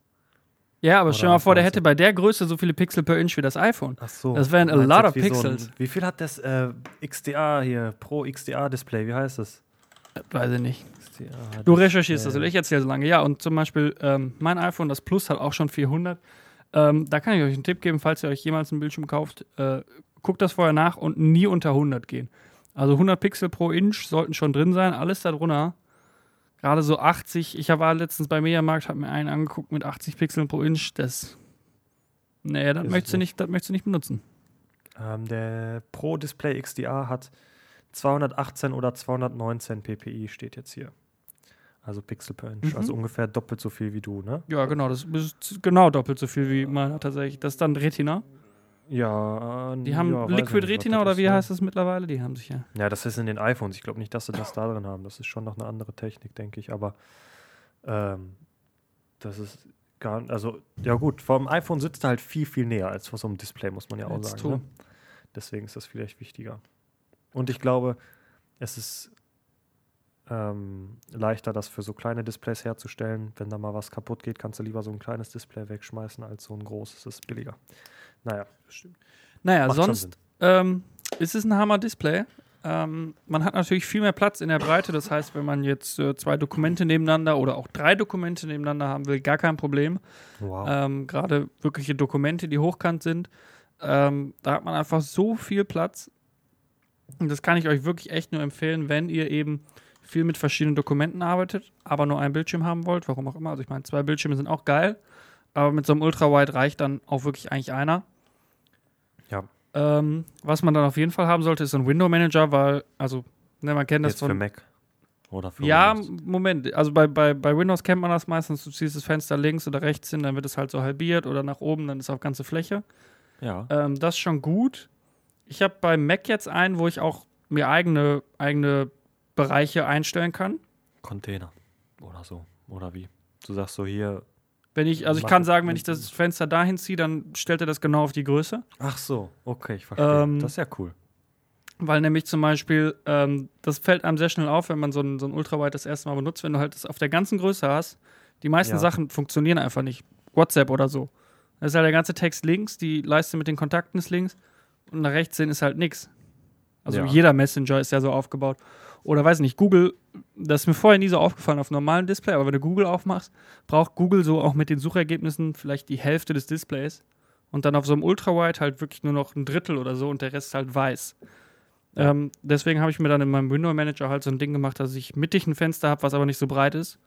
Ja, aber Oder stell dir mal vor, der hätte bei der Größe so viele Pixel per Inch wie das iPhone. Ach so. Das wären a lot of wie so pixels. ein, wie viel hat das äh, XDA hier, Pro XDA Display, wie heißt das? Weiß ich nicht. XDA Du recherchierst das, oder ich erzähle so lange. Ja, und zum Beispiel ähm, mein iPhone, das Plus, hat auch schon 400. Ähm, da kann ich euch einen Tipp geben, falls ihr euch jemals einen Bildschirm kauft. Äh, guckt das vorher nach und nie unter 100 gehen. Also 100 Pixel pro Inch sollten schon drin sein. Alles darunter. Gerade so 80. Ich war letztens bei Mediamarkt, habe mir einen angeguckt mit 80 Pixeln pro Inch. Das. Nee, das möchtest, du nicht, das möchtest du nicht benutzen. Ähm, der Pro Display XDA hat 218 oder 219 ppi, steht jetzt hier. Also Pixel per Inch. Mhm. Also ungefähr doppelt so viel wie du, ne? Ja, genau. Das ist genau doppelt so viel wie meiner tatsächlich. Das ist dann Retina. Ja, äh, Die haben ja, Liquid nicht, Retina oder wie heißt das mittlerweile? Die haben sich ja. Ja, das ist in den iPhones. Ich glaube nicht, dass sie das da drin haben. Das ist schon noch eine andere Technik, denke ich. Aber ähm, das ist gar Also, ja gut, vom iPhone sitzt er halt viel, viel näher als vor so einem Display, muss man ja auch It's sagen. Ne? Deswegen ist das vielleicht wichtiger. Und ich glaube, es ist ähm, leichter, das für so kleine Displays herzustellen. Wenn da mal was kaputt geht, kannst du lieber so ein kleines Display wegschmeißen als so ein großes. Das ist billiger. Naja, Naja, macht sonst ähm, ist es ein Hammer-Display. Ähm, man hat natürlich viel mehr Platz in der Breite. Das heißt, wenn man jetzt äh, zwei Dokumente nebeneinander oder auch drei Dokumente nebeneinander haben will, gar kein Problem. Wow. Ähm, Gerade wirkliche Dokumente, die hochkant sind. Ähm, da hat man einfach so viel Platz. Und das kann ich euch wirklich echt nur empfehlen, wenn ihr eben viel mit verschiedenen Dokumenten arbeitet, aber nur einen Bildschirm haben wollt, warum auch immer. Also ich meine, zwei Bildschirme sind auch geil, aber mit so einem Ultrawide reicht dann auch wirklich eigentlich einer. Ja. Ähm, was man dann auf jeden Fall haben sollte, ist so ein Window Manager, weil, also, ne, man kennt das Jetzt von. für Mac. Oder für Ja, Windows. Moment. Also bei, bei, bei Windows kennt man das meistens. Du ziehst das Fenster links oder rechts hin, dann wird es halt so halbiert oder nach oben, dann ist auf ganze Fläche. Ja. Ähm, das ist schon gut. Ich habe bei Mac jetzt einen, wo ich auch mir eigene, eigene Bereiche einstellen kann. Container. Oder so. Oder wie? Du sagst so hier. Wenn ich, also ich kann sagen, wenn ich das Fenster dahin ziehe, dann stellt er das genau auf die Größe. Ach so, okay, ich verstehe. Ähm, das ist ja cool. Weil nämlich zum Beispiel, ähm, das fällt einem sehr schnell auf, wenn man so ein, so ein Ultrawide das erste Mal benutzt, wenn du halt das auf der ganzen Größe hast. Die meisten Ja. Sachen funktionieren einfach nicht. WhatsApp oder so. Da ist halt der ganze Text links, die Leiste mit den Kontakten ist links und nach rechts hin ist halt nix. Also Ja. jeder Messenger ist ja so aufgebaut. Oder weiß nicht, Google, das ist mir vorher nie so aufgefallen auf normalem Display, aber wenn du Google aufmachst, braucht Google so auch mit den Suchergebnissen vielleicht die Hälfte des Displays und dann auf so einem Ultrawide halt wirklich nur noch ein Drittel oder so und der Rest halt weiß. Ähm, deswegen habe ich mir dann in meinem Window Manager halt so ein Ding gemacht, dass ich mittig ein Fenster habe, was aber nicht so breit ist.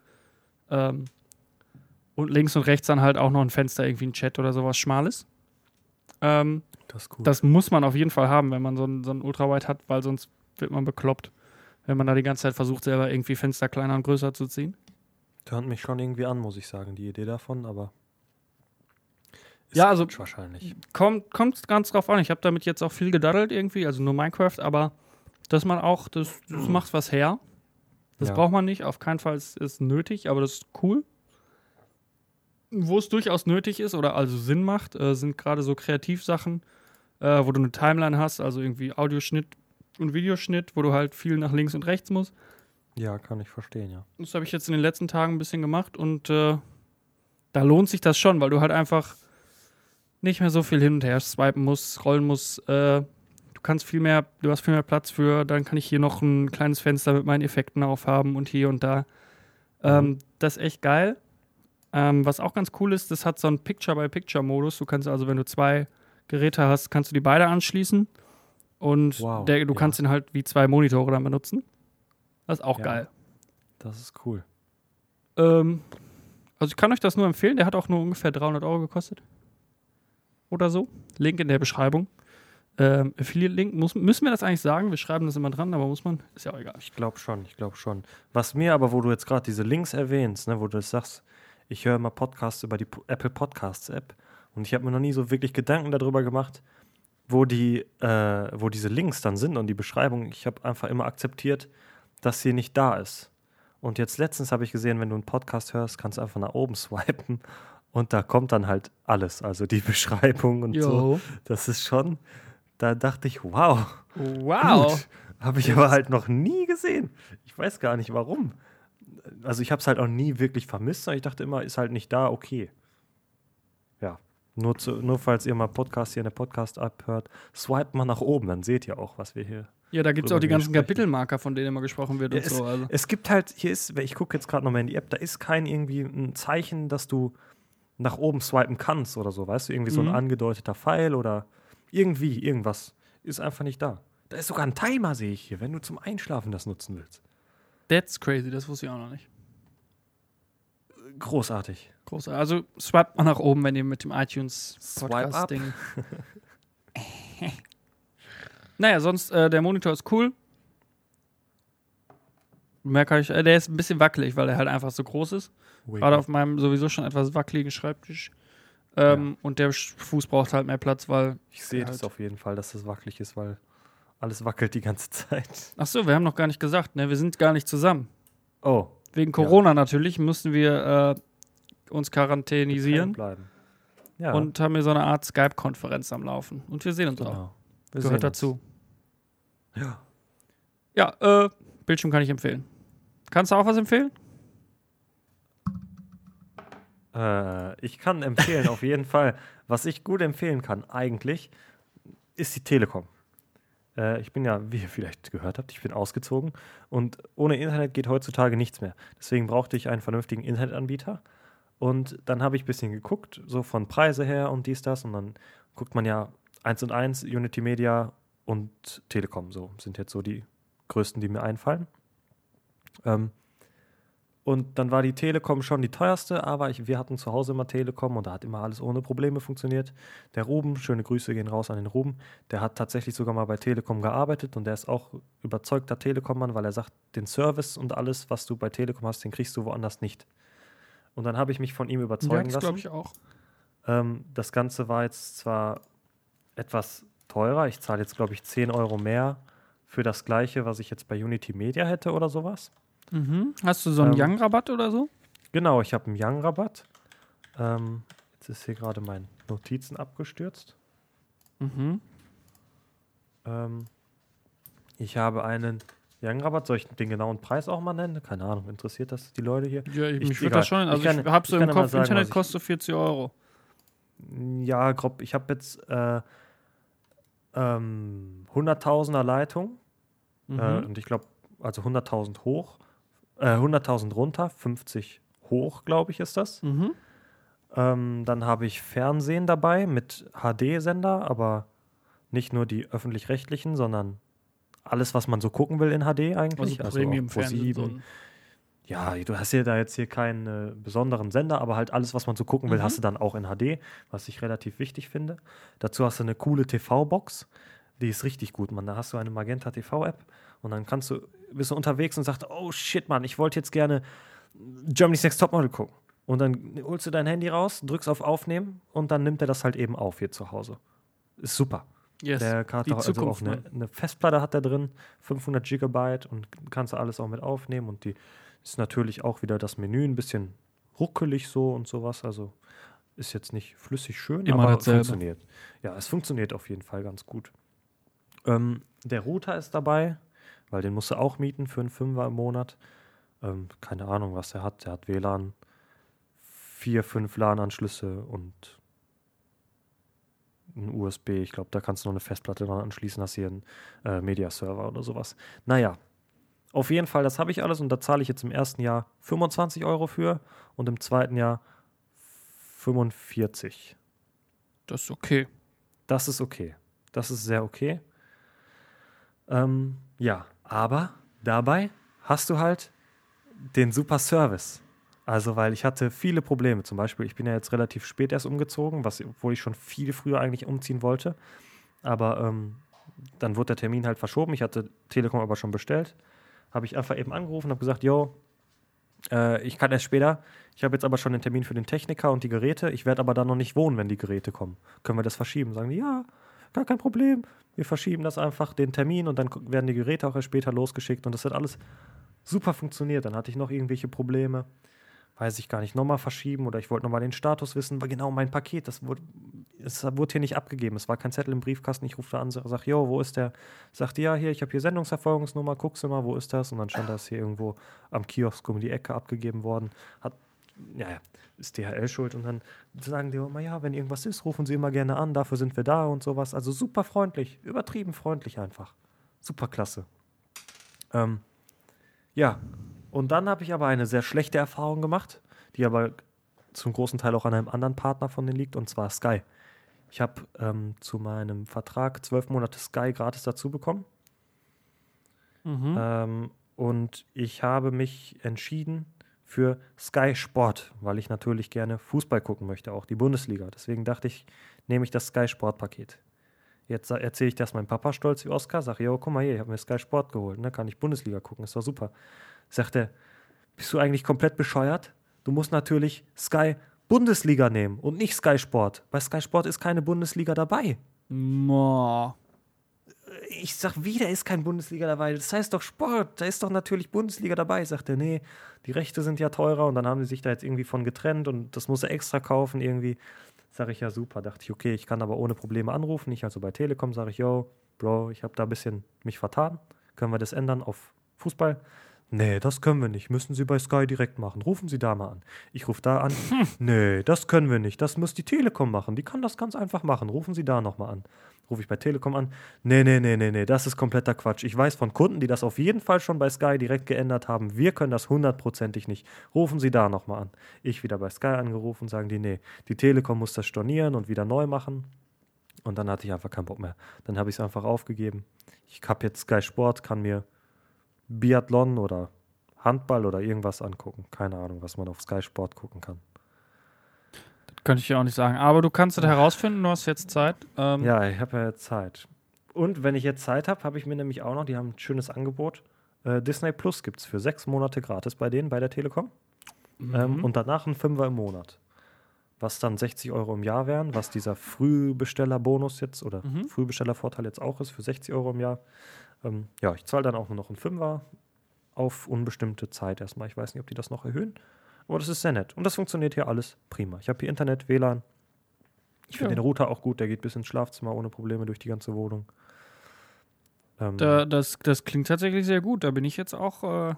Ähm, und links und rechts dann halt auch noch ein Fenster, irgendwie ein Chat oder sowas Schmales. Ähm, Das das muss man auf jeden Fall haben, wenn man so ein, so ein Ultrawide hat, weil sonst wird man bekloppt, wenn man da die ganze Zeit versucht, selber irgendwie Fenster kleiner und größer zu ziehen. Hört mich schon irgendwie an, muss ich sagen, die Idee davon, aber. Ist Ja, also- wahrscheinlich. Kommt, kommt ganz drauf an. Ich habe damit jetzt auch viel gedaddelt irgendwie, also nur Minecraft, aber dass man auch, das, das macht was her. Das Ja. braucht man nicht, auf keinen Fall ist es nötig, aber das ist cool. Wo es durchaus nötig ist oder also Sinn macht, äh, sind gerade so Kreativsachen, äh, wo du eine Timeline hast, also irgendwie Audioschnitt und Videoschnitt, wo du halt viel nach links und rechts musst. Ja, kann ich verstehen, ja. Das habe ich jetzt in den letzten Tagen ein bisschen gemacht und äh, da lohnt sich das schon, weil du halt einfach nicht mehr so viel hin und her swipen musst, scrollen musst. Äh, du kannst viel mehr, du hast viel mehr Platz für, dann kann ich hier noch ein kleines Fenster mit meinen Effekten aufhaben und hier und da. Ähm, Das ist echt geil. Ähm, was auch ganz cool ist, das hat so einen Picture-by-Picture-Modus. Du kannst also, wenn du zwei Geräte hast, kannst du die beide anschließen. Und Wow, der, du ja. kannst ihn halt wie zwei Monitore dann benutzen. Das ist auch Ja. geil. Das ist cool. Ähm, also ich kann euch das nur empfehlen. Der hat auch nur ungefähr 300 Euro gekostet. Oder so. Link in der Beschreibung. Ähm, Affiliate-Link, müssen wir das eigentlich sagen? Wir schreiben das immer dran, aber muss man? Ist ja auch egal. Ich glaube schon, ich glaube schon. Was mir aber, wo du jetzt gerade diese Links erwähnst, ne, wo du das sagst, ich höre immer Podcasts über die Apple Podcasts App und ich habe mir noch nie so wirklich Gedanken darüber gemacht, wo die, äh, wo diese Links dann sind und die Beschreibung. Ich habe einfach immer akzeptiert, dass sie nicht da ist. Und jetzt letztens habe ich gesehen, wenn du einen Podcast hörst, kannst du einfach nach oben swipen und da kommt dann halt alles, also die Beschreibung und so. Das ist schon, da dachte ich, wow. Wow. Habe ich aber halt noch nie gesehen. Ich weiß gar nicht warum. Also ich habe es halt auch nie wirklich vermisst, sondern ich dachte immer, ist halt nicht da, okay. Nur, zu, nur falls ihr mal Podcast hier in der Podcast-App hört, swipe mal nach oben, dann seht ihr auch, was wir hier. Ja, da gibt es auch die ganzen sprechen. Kapitelmarker, von denen immer gesprochen wird Ja, und so. Also. Es gibt halt, hier ist, ich gucke jetzt gerade nochmal in die App, da ist kein irgendwie ein Zeichen, dass du nach oben swipen kannst oder so, weißt du, irgendwie so ein Mhm. angedeuteter Pfeil oder irgendwie, irgendwas ist einfach nicht da. Da ist sogar ein Timer, sehe ich hier, wenn du zum Einschlafen das nutzen willst. That's crazy, das wusste ich auch noch nicht. Großartig. Großartig. Also swipe mal nach oben, wenn ihr mit dem iTunes Swipe Podcast-Ding. naja, sonst, äh, der Monitor ist cool. Mehr kann ich, äh, der ist ein bisschen wackelig, weil er halt einfach so groß ist. Gerade auf meinem sowieso schon etwas wackeligen Schreibtisch. Ähm, Und der Fuß braucht halt mehr Platz, weil. Ich sehe Ja, das halt. auf jeden Fall, dass das wackelig ist, weil alles wackelt die ganze Zeit. Ach so, wir haben noch gar nicht gesagt, ne? Wir sind gar nicht zusammen. Oh, Wegen Corona natürlich müssen wir äh, uns quarantänisieren bleiben. Ja, und haben hier so eine Art Skype-Konferenz am Laufen. Und wir sehen uns auch. genau. Wir Gehört sehen uns. dazu. Ja. Ja, äh, Bildschirm kann ich empfehlen. Kannst du auch was empfehlen? Äh, ich kann empfehlen, auf jeden Fall. Was ich gut empfehlen kann, eigentlich, ist die Telekom. Äh, ich bin ja, wie ihr vielleicht gehört habt, ich bin ausgezogen und ohne Internet geht heutzutage nichts mehr. Deswegen brauchte ich einen vernünftigen Internetanbieter. Und dann habe ich ein bisschen geguckt, so von Preise her und dies, das. Und dann guckt man ja 1 und 1, Unity Media und Telekom. So sind jetzt so die größten, die mir einfallen. Ähm, Und dann war die Telekom schon die teuerste, aber ich, wir hatten zu Hause immer Telekom und da hat immer alles ohne Probleme funktioniert. Der Ruben, schöne Grüße gehen raus an den Ruben, der hat tatsächlich sogar mal bei Telekom gearbeitet und der ist auch überzeugter Telekom-Mann, weil er sagt, den Service und alles, was du bei Telekom hast, den kriegst du woanders nicht. Und dann habe ich mich von ihm überzeugen das lassen. glaube ich auch. Ähm, das Ganze war jetzt zwar etwas teurer. Ich zahle jetzt, glaube ich, 10 Euro mehr für das gleiche, was ich jetzt bei Unity Media hätte oder sowas. Mhm. Hast du so einen Ähm, Young-Rabatt oder so? Genau, ich habe einen Young-Rabatt. Ähm, jetzt ist hier gerade mein Notizen abgestürzt. Mhm. Ähm, ich habe einen Young-Rabatt. Soll ich den genauen Preis auch mal nennen? Keine Ahnung, interessiert das die Leute hier? Ja, ich, Ich- würde das schon. Also Ich ich, habe so im Kopf, sagen, Internet kostet 40 Euro. Ja, grob. Ich habe jetzt äh, ähm, 100.000er Leitung. Mhm. Äh, und ich glaube, also 100.000 hoch, äh, 100.000 runter, 50 hoch, glaube ich, ist das. Mhm. Ähm, dann habe ich Fernsehen dabei mit HD-Sender, aber nicht nur die öffentlich-rechtlichen, sondern alles, was man so gucken will in HD Also eigentlich. auch Premium-Fernsehen. So Pro7. ein- Ja, du hast ja da jetzt hier keinen äh, besonderen Sender, aber halt alles, was man so gucken will, Mhm. hast du dann auch in HD, was ich relativ wichtig finde. Dazu hast du eine coole TV-Box, die ist richtig gut, man. Da hast du eine Magenta TV-App und dann kannst du, bist du unterwegs und sagst, oh shit, Mann, ich wollte jetzt gerne Germany's Next Topmodel gucken. Und dann holst du dein Handy raus, drückst auf Aufnehmen und dann nimmt er das halt eben auf hier zu Hause. Ist super. Yes. Der Karte die also auch Zukunft, eine, Mann. eine Festplatte hat er drin, 500 Gigabyte und kannst du alles auch mit aufnehmen und die ist natürlich auch wieder das Menü ein bisschen ruckelig so und sowas, also ist jetzt nicht flüssig schön, Immer aber dasselbe. funktioniert. Ja, es funktioniert auf jeden Fall ganz gut. Ähm, der Router ist dabei, weil den musst du auch mieten für einen Fünfer im Monat. Ähm, keine Ahnung, was er hat. Der hat WLAN, vier, fünf LAN-Anschlüsse und USB. Ich glaube, da kannst du noch eine Festplatte dran anschließen, hast hier einen äh, Media-Server oder sowas. Naja, auf jeden Fall, das habe ich alles und da zahle ich jetzt im ersten Jahr 25 Euro für und im zweiten Jahr 45. Das ist okay. Das ist okay. Das ist sehr okay. Ähm, ja, aber dabei hast du halt den super Service. Also, weil ich hatte viele Probleme. Zum Beispiel, ich bin ja jetzt relativ spät erst umgezogen, was, obwohl ich schon viel früher eigentlich umziehen wollte. Aber ähm, dann wurde der Termin halt verschoben. Ich hatte Telekom aber schon bestellt. Habe ich einfach eben angerufen und habe gesagt, yo, äh, ich kann erst später. Ich habe jetzt aber schon den Termin für den Techniker und die Geräte. Ich werde aber da noch nicht wohnen, wenn die Geräte kommen. Können wir das verschieben? Sagen die, ja, gar kein Problem. Wir verschieben das einfach, den Termin, und dann werden die Geräte auch erst später losgeschickt. Und das hat alles super funktioniert. Dann hatte ich noch irgendwelche Probleme. Weiß ich gar nicht, nochmal verschieben oder ich wollte nochmal den Status wissen, weil genau mein Paket, das wurde, es wurde hier nicht abgegeben. Es war kein Zettel im Briefkasten. Ich rufe da an, sage, jo, wo ist der? Sagt ja, hier, ich habe hier Sendungsverfolgungsnummer, guckst du mal, wo ist das? Und dann stand das hier irgendwo am Kiosk um die Ecke abgegeben worden. Hat, ja, ist DHL schuld. Und dann sagen die immer, ja, wenn irgendwas ist, rufen Sie immer gerne an, dafür sind wir da und sowas. Also super freundlich, übertrieben freundlich einfach. Super klasse. Ähm, ja, und dann habe ich aber eine sehr schlechte Erfahrung gemacht, die aber zum großen Teil auch an einem anderen Partner von denen liegt, und zwar Sky. Ich habe ähm, zu meinem Vertrag zwölf Monate Sky gratis dazu bekommen. Mhm. Ähm, und ich habe mich entschieden für Sky Sport, weil ich natürlich gerne Fußball gucken möchte, auch die Bundesliga. Deswegen dachte ich, nehme ich das Sky Sport Paket. Jetzt erzähle ich das meinem Papa stolz wie Oscar, sage, jo, guck mal hier, ich habe mir Sky Sport geholt, ne, kann ich Bundesliga gucken, ist doch super. Sagt er, bist du eigentlich komplett bescheuert? Du musst natürlich Sky Bundesliga nehmen und nicht Sky Sport. Bei Sky Sport ist keine Bundesliga dabei. Mo. Ich sag, wie, da ist kein Bundesliga dabei. Das heißt doch Sport, da ist doch natürlich Bundesliga dabei. Sagt er, nee, die Rechte sind ja teurer und dann haben die sich da jetzt irgendwie von getrennt und das muss er extra kaufen irgendwie. Sag ich, ja super. Dachte ich, okay, ich kann aber ohne Probleme anrufen. Ich also bei Telekom sage ich, yo, Bro, ich habe da ein bisschen mich vertan. Können wir das ändern auf Fußball? Nee, das können wir nicht. Müssen Sie bei Sky direkt machen. Rufen Sie da mal an. Ich rufe da an. nee, das können wir nicht. Das muss die Telekom machen. Die kann das ganz einfach machen. Rufen Sie da nochmal an. Rufe ich bei Telekom an. Nee, nee, nee, nee, nee, das ist kompletter Quatsch. Ich weiß von Kunden, die das auf jeden Fall schon bei Sky direkt geändert haben. Wir können das hundertprozentig nicht. Rufen Sie da nochmal an. Ich wieder bei Sky angerufen, sagen die, nee, die Telekom muss das stornieren und wieder neu machen. Und dann hatte ich einfach keinen Bock mehr. Dann habe ich es einfach aufgegeben. Ich habe jetzt Sky Sport, kann mir Biathlon oder Handball oder irgendwas angucken. Keine Ahnung, was man auf Sky Sport gucken kann. Könnte ich ja auch nicht sagen. Aber du kannst es herausfinden, du hast jetzt Zeit. Ähm, Ja, ich habe ja Zeit. Und wenn ich jetzt Zeit habe, habe ich mir nämlich auch noch, die haben ein schönes Angebot. Äh, Disney Plus gibt es für sechs Monate gratis bei denen, bei der Telekom. Ähm, mhm. und danach ein Fünfer im Monat. Was dann 60 Euro im Jahr wären, was dieser Frühbestellerbonus jetzt oder Mhm. Frühbestellervorteil jetzt auch ist für 60 Euro im Jahr. Ähm, ja, ich zahle dann auch nur noch einen Fünfer auf unbestimmte Zeit erstmal. Ich weiß nicht, ob die das noch erhöhen. Aber das ist sehr nett. Und das funktioniert hier alles prima. Ich habe hier Internet, WLAN. Ich finde Ja. den Router auch gut. Der geht bis ins Schlafzimmer ohne Probleme durch die ganze Wohnung. Ähm, Da, das, das klingt tatsächlich sehr gut. Da bin ich jetzt auch. Äh,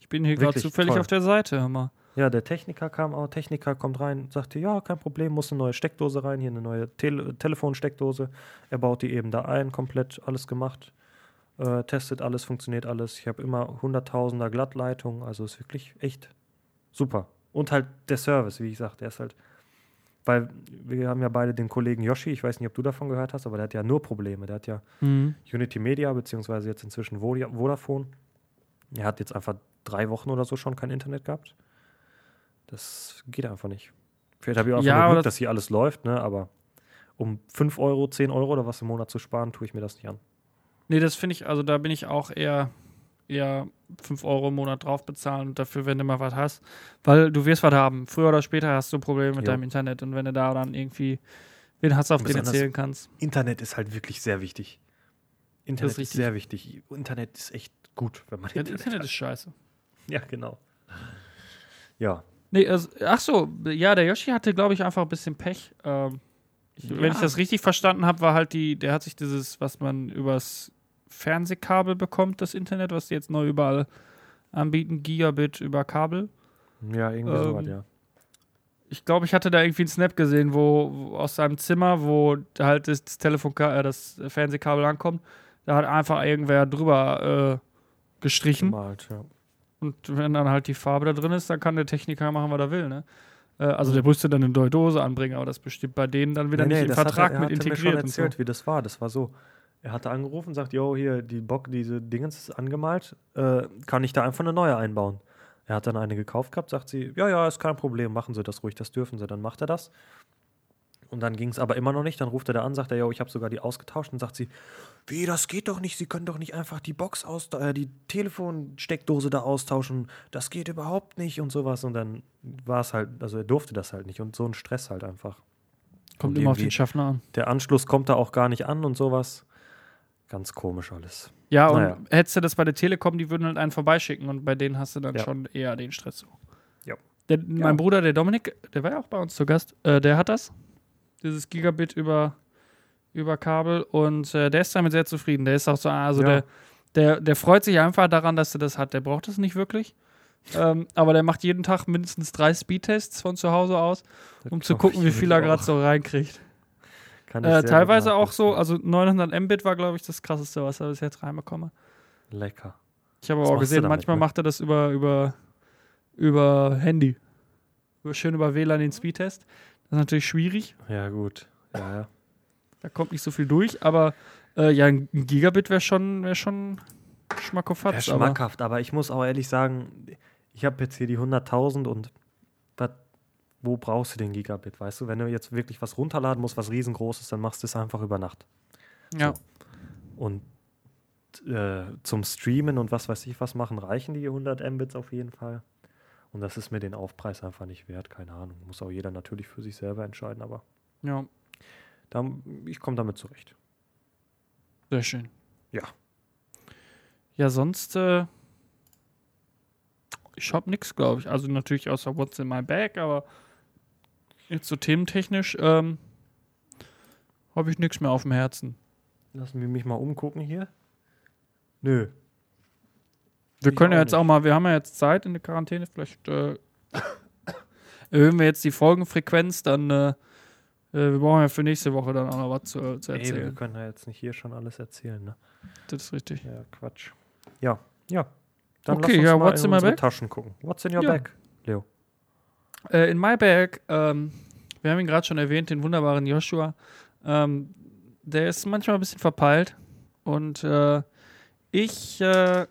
ich bin hier gerade zufällig toll. auf der Seite. Hör mal. Ja, der Techniker kam auch, Techniker kommt rein, sagte, ja, kein Problem, muss eine neue Steckdose rein, hier eine neue Tele Telefonsteckdose. Er baut die eben da ein, komplett alles gemacht, äh, testet alles, funktioniert alles. Ich habe immer hunderttausender Glattleitungen, also ist wirklich echt super. Und halt der Service, wie ich sagte, der ist halt, weil wir haben ja beide den Kollegen Yoshi, ich weiß nicht, ob du davon gehört hast, aber der hat ja nur Probleme. Der hat ja Mhm. Unity Media, beziehungsweise jetzt inzwischen Voda- Vodafone. Er hat jetzt einfach drei Wochen oder so schon kein Internet gehabt. Das geht einfach nicht. Vielleicht habe ich auch Ja, Glück, das- dass hier alles läuft, ne? aber um 5 Euro, 10 Euro oder was im Monat zu sparen, tue ich mir das nicht an. Nee, das finde ich, also da bin ich auch eher, eher 5 Euro im Monat drauf bezahlen und dafür, wenn du mal was hast. Weil du wirst was haben. Früher oder später hast du Probleme mit Jo. deinem Internet und wenn du da dann irgendwie wen hast, auf den Besonders- erzählen kannst. Internet ist halt wirklich sehr wichtig. Internet ist, richtig. sehr wichtig. Internet ist echt gut, wenn man Ja, Internet, Internet ist scheiße. Ja, genau. Ja, Nee, also, ach so, ja, der Yoshi hatte, glaube ich, einfach ein bisschen Pech. Ähm, ich, Wenn ich Ja. das richtig verstanden habe, war halt die, der hat sich dieses, was man übers Fernsehkabel bekommt, das Internet, was die jetzt neu überall anbieten, Gigabit über Kabel. ja irgendwie Ähm, sowas, ja. Ich glaube, ich hatte da irgendwie einen Snap gesehen, wo, wo aus seinem Zimmer, wo halt das Telefon, äh, das Fernsehkabel ankommt, da hat einfach irgendwer drüber äh, gestrichen. Gemalt, ja. Und wenn dann halt die Farbe da drin ist, dann kann der Techniker machen, was er will, ne? Äh, also der müsste dann eine neue Dose anbringen, aber das bestimmt bei denen dann wieder nicht im das hat Vertrag er, er mit hatte mir integriert schon und so. erzählt, wie das war. Das war so. Er hatte angerufen und sagt, yo, hier, die Bock, diese Dingens ist angemalt, äh, kann ich da einfach eine neue einbauen? Er hat dann eine gekauft gehabt, sagt sie, ja, ja, ist kein Problem, machen Sie das ruhig, das dürfen Sie. Dann macht er das. Und dann ging es aber immer noch nicht. Dann ruft er da an, sagt er, yo, ich habe sogar die ausgetauscht. Und sagt sie, wie, das geht doch nicht. Sie können doch nicht einfach die Box aus, äh, die Telefonsteckdose da austauschen. Das geht überhaupt nicht und sowas. Und dann war es halt, also er durfte das halt nicht. Und so ein Stress halt einfach. Kommt Und immer auf den Schaffner an. Der Anschluss kommt da auch gar nicht an und sowas. Ganz komisch alles. Ja, und Naja. hättest du das bei der Telekom, die würden halt einen vorbeischicken und bei denen hast du dann Ja. schon eher den Stress. So. Ja. Der, Mein Bruder, der Dominik, der war ja auch bei uns zu Gast, äh, der hat das. Dieses Gigabit über, über Kabel und äh, der ist damit sehr zufrieden. Der ist auch so, also Ja. der, der, der freut sich einfach daran, dass er das hat. Der braucht das nicht wirklich. ähm, aber der macht jeden Tag mindestens drei Speedtests von zu Hause aus, um zu gucken, wie viel er gerade so reinkriegt. Äh, teilweise auch so, also 900 Mbit war, glaube ich, das krasseste, was er bis jetzt reinbekomme. Lecker. Ich habe aber auch gesehen, damit, manchmal ne? macht er das über, über, über Handy. Über, schön über WLAN den Speedtest. Das ist natürlich schwierig. Ja, gut. Ja, ja. Da kommt nicht so viel durch, aber äh, ja, ein Gigabit wäre schon, wär schon schmackofatz. aber schmackhaft, aber ich muss auch ehrlich sagen, ich habe jetzt hier die 100.000 und wo brauchst du den Gigabit, weißt du? Wenn du jetzt wirklich was runterladen musst, was riesengroßes, dann machst du es einfach über Nacht. Ja. Und äh, zum Streamen und was weiß ich was machen, reichen die 100 Mbits auf jeden Fall. Und das ist mir den Aufpreis einfach nicht wert, keine Ahnung. Muss auch jeder natürlich für sich selber entscheiden, aber ja, da, ich komme damit zurecht. sehr schön. Ja. Ja, sonst, äh, ich hab nix, glaube ich. Also natürlich außer What's in my bag, aber jetzt so thementechnisch ähm, habe ich nichts mehr auf dem Herzen. Lassen wir mich mal umgucken hier. Nö. Wir Ich können ja jetzt nicht. auch mal, wir haben ja jetzt Zeit in der Quarantäne, vielleicht äh, erhöhen wir jetzt die Folgenfrequenz, dann äh, äh, wir brauchen ja für nächste Woche dann auch noch was zu, zu Ey, wir erzählen. können ja jetzt nicht hier schon alles erzählen, ne? das ist richtig. Ja, Quatsch. Ja, ja. Okay, ja, what's in unsere bag? Taschen gucken. What's in your Ja. bag, Leo? Äh, in my bag, ähm, wir haben ihn gerade schon erwähnt, den wunderbaren Joshua. Ähm, der ist manchmal ein bisschen verpeilt und äh, ich äh,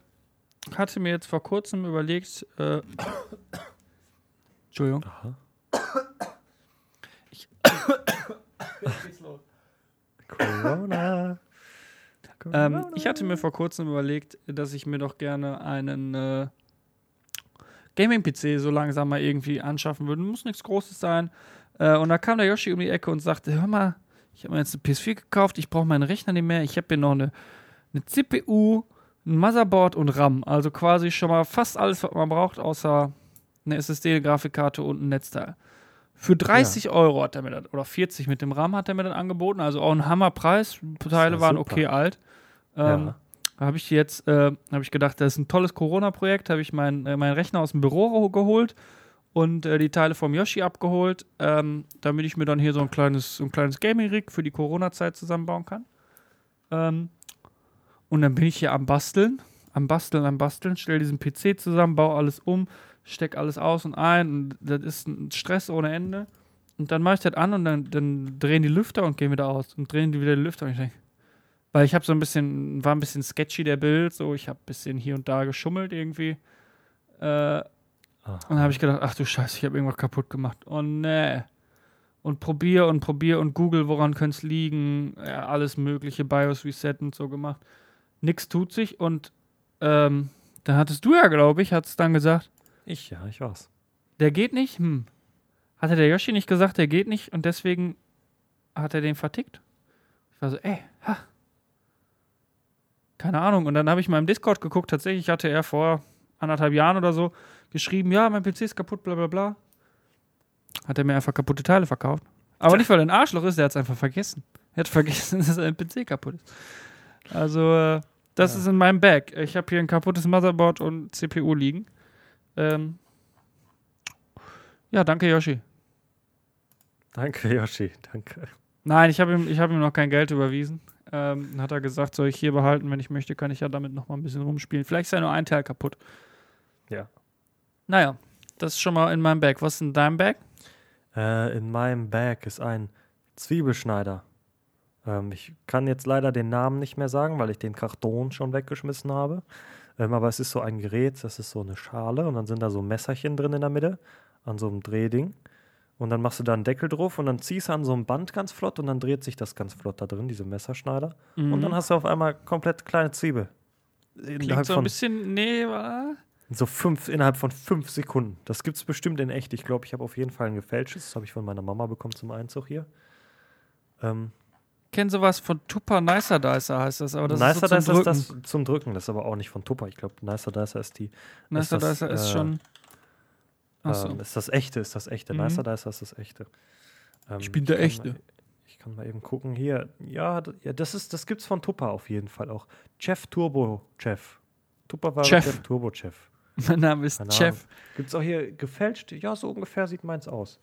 hatte mir jetzt vor kurzem überlegt, äh, Entschuldigung. Aha. Corona. Ähm, ich hatte mir vor kurzem überlegt, dass ich mir doch gerne einen äh, Gaming-PC so langsam mal irgendwie anschaffen würde. Muss nichts Großes sein. Äh, und da kam der Yoshi um die Ecke und sagte: Hör mal, ich habe mir jetzt eine PS4 gekauft, ich brauche meinen Rechner nicht mehr. Ich habe hier noch eine, eine CPU, ein Motherboard und RAM. Also quasi schon mal fast alles, was man braucht, außer eine SSD-Grafikkarte und ein Netzteil. Für 30 Euro hat er mir das, oder 40 mit dem RAM hat er mir dann angeboten, also auch ein Hammerpreis. Teile ja waren okay alt. Ähm, Ja. Habe ich jetzt, äh, habe ich gedacht, das ist ein tolles Corona-Projekt, habe ich meinen äh, meinen Rechner aus dem Büro geholt und äh, die Teile vom Yoshi abgeholt, ähm, damit ich mir dann hier so ein kleines, so ein kleines Gaming-Rig für die Corona-Zeit zusammenbauen kann. Ähm, und dann bin ich hier am Basteln, am Basteln, am Basteln, stelle diesen PC zusammen, baue alles um, steck alles aus und ein und das ist ein Stress ohne Ende. Und dann mache ich das an und dann, dann drehen die Lüfter und gehen wieder aus und drehen die wieder die Lüfter und ich denke, weil ich habe so ein bisschen, war ein bisschen sketchy der Bild, so ich habe ein bisschen hier und da geschummelt irgendwie. Äh, Aha. und dann habe ich gedacht, ach du Scheiße, ich habe irgendwas kaputt gemacht. Oh nee. Und probier und probier und google, woran könnte es liegen. Ja, alles mögliche, BIOS Reset und so gemacht. Nix tut sich und ähm, dann hattest du ja, glaube ich, hat es dann gesagt, Ich, ja, ich war's. der geht nicht. Hm. Hatte der Yoshi nicht gesagt, der geht nicht und deswegen hat er den vertickt? Ich war so, ey, ha. Keine Ahnung. Und dann habe ich mal im Discord geguckt. Tatsächlich hatte er vor anderthalb Jahren oder so geschrieben, ja, mein PC ist kaputt, bla bla bla. Hat er mir einfach kaputte Teile verkauft. Aber nicht, weil er ein Arschloch ist, er hat es einfach vergessen. Er hat vergessen, dass sein PC kaputt ist. Also, äh, das Ja. ist in meinem Bag. Ich habe hier ein kaputtes Motherboard und CPU liegen. Ähm, ja, danke, Yoshi. Danke, Yoshi. Danke. Nein, ich habe ihm, ich hab ihm noch kein Geld überwiesen. Ähm, dann hat er gesagt, soll ich hier behalten, wenn ich möchte, kann ich ja damit noch mal ein bisschen rumspielen. Vielleicht ist ja nur ein Teil kaputt. Ja. Naja, das ist schon mal in meinem Bag. Was ist in deinem Bag? Äh, in meinem Bag ist ein Zwiebelschneider. Ähm, ich kann jetzt leider den Namen nicht mehr sagen, weil ich den Karton schon weggeschmissen habe. Ähm, aber es ist so ein Gerät, das ist so eine Schale und dann sind da so Messerchen drin in der Mitte an so einem Drehding. Und dann machst du da einen Deckel drauf und dann ziehst du an so einem Band ganz flott und dann dreht sich das ganz flott da drin, diese Messerschneider. Und dann hast du auf einmal komplett kleine Zwiebel. Mhm. Klingt Innerhalb so ein von bisschen, nee, wa? so fünf, innerhalb von fünf Sekunden. Das gibt es bestimmt in echt. Ich glaube, ich habe auf jeden Fall ein gefälschtes. Das habe ich von meiner Mama bekommen zum Einzug hier. Ähm, Kenn sowas von Tupper Nicer Dicer heißt das, aber das Nicer ist so zum Dicer ist Drücken. das zum Drücken. Das ist aber auch nicht von Tupper. Ich glaube, Nicer Dicer ist die. Nicer ist das, Dicer ist äh, schon. Achso. Ähm, ist das echte, ist das echte. Mhm. Nicer Dicer ist das echte. Ähm, Ich bin der kann Echte. Mal, ich kann mal eben gucken. Hier, ja, ja das, ist, das gibt's von Tupper auf jeden Fall auch. Chef Turbo Chef. Tupper war Chef. Chef Turbo Chef. mein Name ist Keine Chef. Gibt es auch hier gefälscht? Ja, so ungefähr sieht meins aus.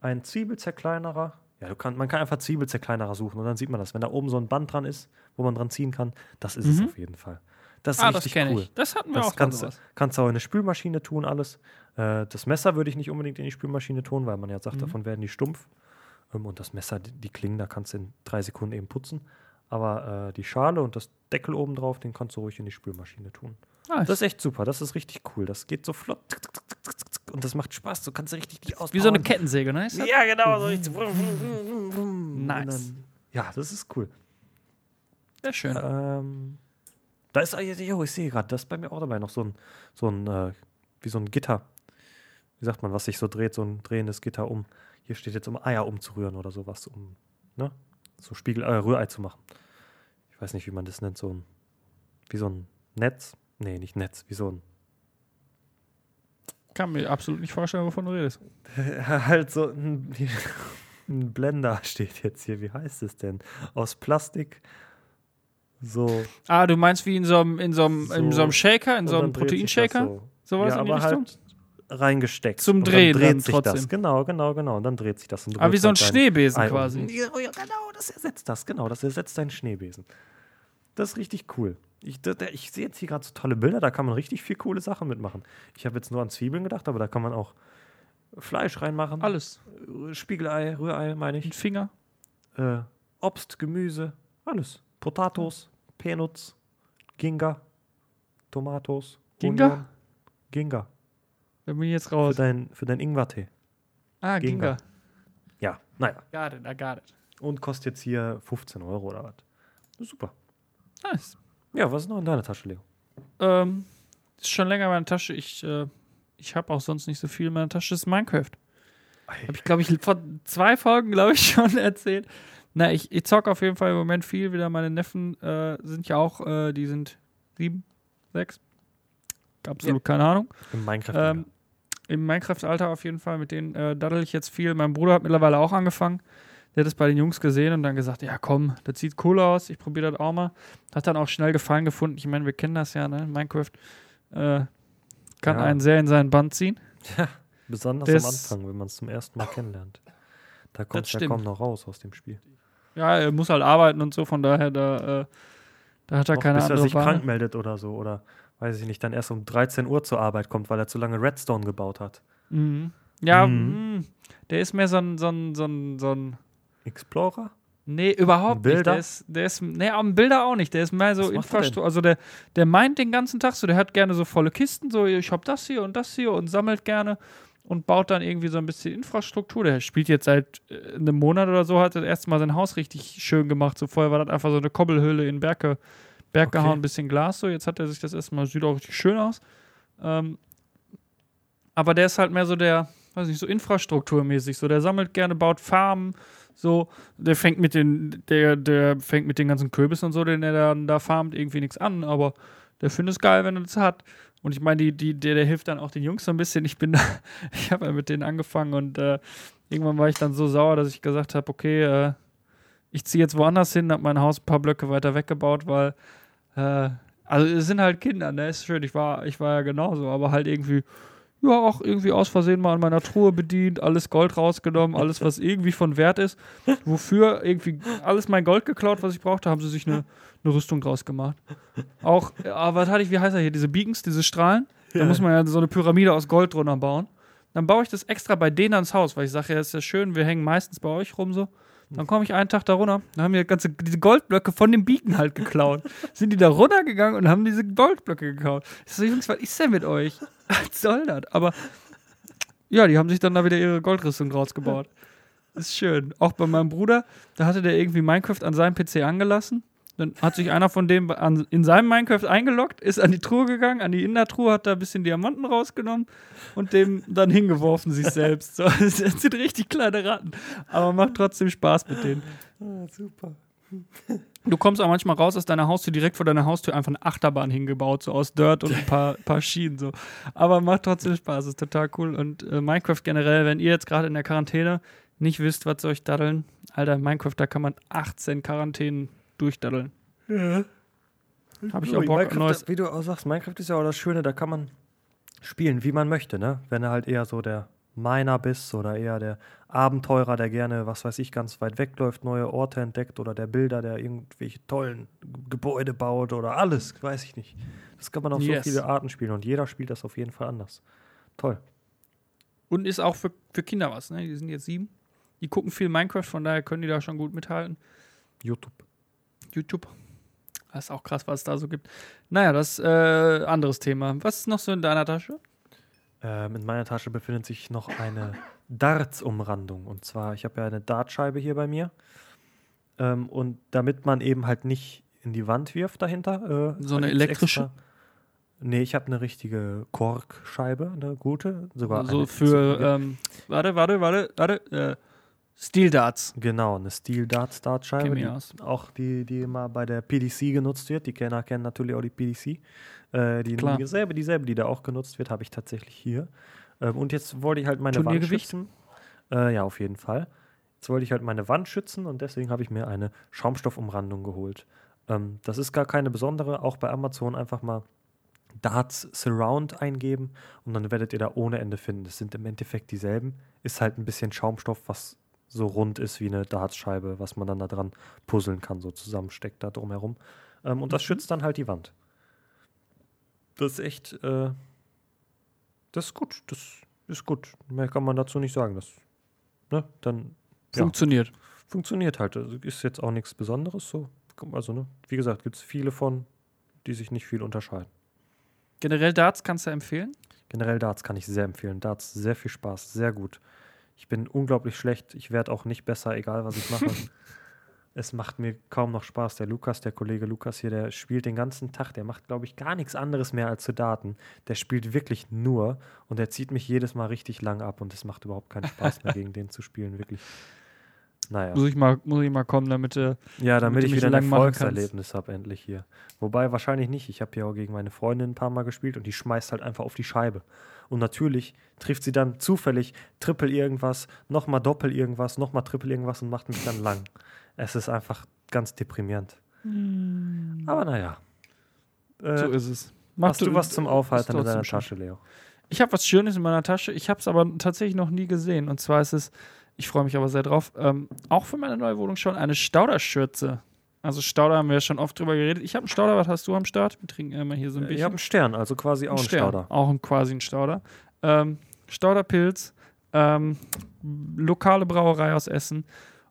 Ein Zwiebelzerkleinerer. Ja, du kann, man kann einfach Zwiebelzerkleinerer suchen und dann sieht man das. Wenn da oben so ein Band dran ist, wo man dran ziehen kann, das ist es Mhm. auf jeden Fall. Das ist Ah, das richtig kenne cool. ich. Das hatten wir Das auch kannst, du- sowas. kannst du auch in eine Spülmaschine tun, alles. Äh, das Messer würde ich nicht unbedingt in die Spülmaschine tun, weil man ja sagt, Mhm. davon werden die stumpf. Ähm, und das Messer, die, die Klingen, da kannst du in drei Sekunden eben putzen. Aber äh, die Schale und das Deckel oben drauf, den kannst du ruhig in die Spülmaschine tun. Ah, Das ist echt super, das ist richtig cool. Das geht so flott. Und das macht Spaß. Du kannst richtig die ausbauen. wie so eine Kettensäge, ne? Das? Ja, genau. So richtig. Und Nice. dann- Ja, das ist cool. Sehr schön. Ähm, da ist, jo, ich sehe gerade, das ist bei mir auch dabei noch so ein, so ein, äh, wie so ein Gitter. Wie sagt man, was sich so dreht, so ein drehendes Gitter um. Hier steht jetzt, um Eier umzurühren oder sowas, um, ne? So Spiegel, äh, Rührei zu machen. Ich weiß nicht, wie man das nennt, so ein, wie so ein Netz. Nee, nicht Netz, wie so ein, Kann mir absolut nicht vorstellen, wovon du redest. halt so ein, ein Blender steht jetzt hier. Wie heißt es denn? Aus Plastik. So. Ah, du meinst wie in so einem, in so einem, in So. so einem Shaker, in so und einem dann Proteinshaker? So. Sowas ja, in die aber Richtung? halt reingesteckt. Zum Und Drehen Dann dann dreht sich trotzdem. das. Genau, genau, genau. Und dann dreht sich das. Und du Ah, wie so ein halt Schneebesen Ei quasi. Ja, genau, das ersetzt das. Genau, das ersetzt deinen Schneebesen. Das ist richtig cool. Ich, ich sehe jetzt hier gerade so tolle Bilder, da kann man richtig viel coole Sachen mitmachen. Ich habe jetzt nur an Zwiebeln gedacht, aber da kann man auch Fleisch reinmachen. Alles. Spiegelei, Rührei, meine Ein ich. Finger. Äh, Obst, Gemüse, alles. Potatoes, Peanuts, Ginga, Tomatos, Ginga? Union. Ginga. Da bin ich jetzt Für, raus. dein, für deinen Ingwertee. Ah, Ginga. Ginga. Ja, naja. Got it, I got it. Und kostet jetzt hier 15 Euro oder was. Super. Nice. Ja, was ist noch in deiner Tasche, Leo? Ähm, ist schon länger in meiner Tasche. Ich, äh, ich habe auch sonst nicht so viel in meiner Tasche. Das ist Minecraft. Habe ich, glaube ich, vor zwei Folgen, glaube ich, schon erzählt. Na, ich, ich zock auf jeden Fall im Moment viel wieder. Meine Neffen äh, sind ja auch, äh, die sind sieben, sechs. Absolut keine Ahnung. Im Minecraft. Ähm, Im Minecraft-Alter auf jeden Fall. Mit denen äh, daddel ich jetzt viel. Mein Bruder hat mittlerweile auch angefangen. Der hat es bei den Jungs gesehen und dann gesagt, ja komm, das sieht cool aus, ich probiere das auch mal. Hat dann auch schnell Gefallen gefunden. Ich meine, wir kennen das ja, ne? Minecraft äh, kann Ja. einen sehr in seinen Band ziehen. Besonders das- am Anfang, wenn man es zum ersten Mal kennenlernt. Da kommt es ja kaum noch raus aus dem Spiel. Ja, er muss halt arbeiten und so, von daher, da, äh, da hat er Noch keine bis er andere sich Wahl. krank meldet oder so. Oder weiß ich nicht, dann erst um 13 Uhr zur Arbeit kommt, weil er zu lange Redstone gebaut hat. Mhm. Ja, Mhm. mh, der ist mehr so ein, so ein, so ein, so ein Explorer? Nee, überhaupt nicht. Bilder? Der ist, der ist, nee, am Bilder auch nicht. Der ist mehr so er Infrastruktur. Also der, der meint den ganzen Tag so, der hat gerne so volle Kisten, so ich hab das hier und das hier und sammelt gerne und baut dann irgendwie so ein bisschen Infrastruktur. Der spielt jetzt seit äh, einem Monat oder so, hat das erste Mal sein Haus richtig schön gemacht. So vorher war das einfach so eine Kobbelhöhle in Berg, Berg Okay. gehauen, ein bisschen Glas so. Jetzt hat er sich das erstmal, sieht auch richtig schön aus. Ähm, aber der ist halt mehr so der, weiß nicht, so infrastrukturmäßig. So, der sammelt gerne, baut Farmen, so, der fängt mit den, der, der fängt mit den ganzen Kürbis und so, den er dann da farmt, irgendwie nichts an, aber der findet es geil, wenn er das hat. Und ich meine, die, die, der, der hilft dann auch den Jungs so ein bisschen. Ich bin da, ich habe ja mit denen angefangen und äh, irgendwann war ich dann so sauer, dass ich gesagt habe, okay, äh, ich ziehe jetzt woanders hin, habe mein Haus ein paar Blöcke weiter weggebaut, weil äh, also es sind halt Kinder, ne? Ist schön, ich war, ich war ja genauso, aber halt irgendwie, ja, auch irgendwie aus Versehen mal an meiner Truhe bedient, alles Gold rausgenommen, alles, was irgendwie von Wert ist. Wofür irgendwie alles mein Gold geklaut, was ich brauchte, haben sie sich eine, eine Rüstung draus gemacht. Auch, aber was hatte ich, wie heißt er hier, diese Beacons, diese Strahlen? Da muss man ja so eine Pyramide aus Gold drunter bauen. Dann baue ich das extra bei denen ans Haus, weil ich sage, ja, ist ja schön, wir hängen meistens bei euch rum so. Dann komme ich einen Tag da runter, dann haben wir ganze, diese Goldblöcke von dem Beacon halt geklaut. Sind die da runtergegangen und haben diese Goldblöcke gekauft. Ich so, Jungs, was ist denn mit euch? Was soll das? Aber ja, die haben sich dann da wieder ihre Goldrüstung rausgebaut. Ist schön. Auch bei meinem Bruder, da hatte der irgendwie Minecraft an seinem PC angelassen. Dann hat sich einer von dem an, in seinem Minecraft eingeloggt, ist an die Truhe gegangen, an die Innertruhe, hat da ein bisschen Diamanten rausgenommen und dem dann hingeworfen sich selbst. So, das sind richtig kleine Ratten, aber macht trotzdem Spaß mit denen. Ah, super. Du kommst auch manchmal raus aus deiner Haustür, direkt vor deiner Haustür einfach eine Achterbahn hingebaut, so aus Dirt und ein paar, paar Schienen so. Aber macht trotzdem Spaß, ist total cool. Und äh, Minecraft generell, wenn ihr jetzt gerade in der Quarantäne nicht wisst, was soll ich daddeln, Alter, Minecraft, da kann man 18 Quarantänen durchdaddeln. Ja. Hab ich auch Bock, Minecraft, neues- Wie du auch sagst, Minecraft ist ja auch das Schöne, da kann man spielen, wie man möchte, ne? Wenn du halt eher so der Miner bist oder eher der Abenteurer, der gerne, was weiß ich, ganz weit wegläuft, neue Orte entdeckt oder der Bilder, der irgendwelche tollen Gebäude baut oder alles, weiß ich nicht. Das kann man auf Yes. so viele Arten spielen und jeder spielt das auf jeden Fall anders. Toll. Und ist auch für, für Kinder was, ne? Die sind jetzt sieben. Die gucken viel Minecraft, von daher können die da schon gut mithalten. YouTube. YouTube. Das ist auch krass, was es da so gibt. Naja, das äh, anderes Thema. Was ist noch so in deiner Tasche? Ähm, in meiner Tasche befindet sich noch eine Darts-Umrandung. Und zwar, ich habe ja eine Dartscheibe hier bei mir. Ähm, und damit man eben halt nicht in die Wand wirft dahinter. Äh, So eine elektrische? Extra, nee, ich habe eine richtige Korkscheibe, eine gute. Sogar so eine, für, ähm, warte, warte, warte, warte, äh, Steel Darts. Genau, eine Steel Darts Dartscheibe. Die, auch die, die immer bei der PDC genutzt wird. Die Kenner kennen natürlich auch die PDC. Äh, die Klar. dieselbe, dieselbe, die da auch genutzt wird, habe ich tatsächlich hier. Ähm, und jetzt wollte ich halt meine Wand schützen. Äh, ja, auf jeden Fall. Jetzt wollte ich halt meine Wand schützen und deswegen habe ich mir eine Schaumstoffumrandung geholt. Ähm, das ist gar keine besondere. Auch bei Amazon einfach mal Darts Surround eingeben und dann werdet ihr da ohne Ende finden. Das sind im Endeffekt dieselben. Ist halt ein bisschen Schaumstoff, was so rund ist wie eine Dartscheibe, was man dann da dran puzzeln kann, so zusammensteckt da drumherum. Ähm, und das Mhm. schützt dann halt die Wand. Das ist echt, äh, das ist gut. Das ist gut. Mehr kann man dazu nicht sagen. Das, ne, dann Ja. Funktioniert. funktioniert halt. Also ist jetzt auch nichts Besonderes so. Also, ne, wie gesagt, gibt es viele von, die sich nicht viel unterscheiden. Generell Darts kannst du empfehlen? Generell Darts kann ich sehr empfehlen. Darts, sehr viel Spaß, sehr gut. Ich bin unglaublich schlecht. Ich werde auch nicht besser, egal was ich mache. es macht mir kaum noch Spaß. Der Lukas, der Kollege Lukas hier, der spielt den ganzen Tag. Der macht, glaube ich, gar nichts anderes mehr als zu Daten. Der spielt wirklich nur und der zieht mich jedes Mal richtig lang ab und es macht überhaupt keinen Spaß mehr, gegen den zu spielen. Wirklich. Naja. Muss ich mal, muss ich mal kommen, damit äh, Ja, damit, damit du ich wieder ein. Erfolgserlebnis habe, endlich hier. Wobei wahrscheinlich nicht. Ich habe ja auch gegen meine Freundin ein paar Mal gespielt und die schmeißt halt einfach auf die Scheibe. Und natürlich trifft sie dann zufällig Triple irgendwas, nochmal Doppel irgendwas, nochmal Triple irgendwas und macht mich dann lang. Es ist einfach ganz deprimierend. Aber naja. Äh, so ist es. Mach hast du was zum Aufhalten in deiner. Tasche, Leo? Ich habe was Schönes in meiner Tasche. Ich habe es aber tatsächlich noch nie gesehen. Und zwar ist es, ich freue mich aber sehr drauf, ähm, auch für meine neue Wohnung schon eine Stauderschürze. Also Stauder haben wir ja schon oft drüber geredet. Ich habe einen Stauder, was hast du am Start? Wir trinken immer hier so ein Äh, bisschen. Ich habe einen Stern, also quasi auch einen Stern. Stauder. Auch ein, quasi ein Stauder. Ähm, Stauderpilz, ähm, lokale Brauerei aus Essen.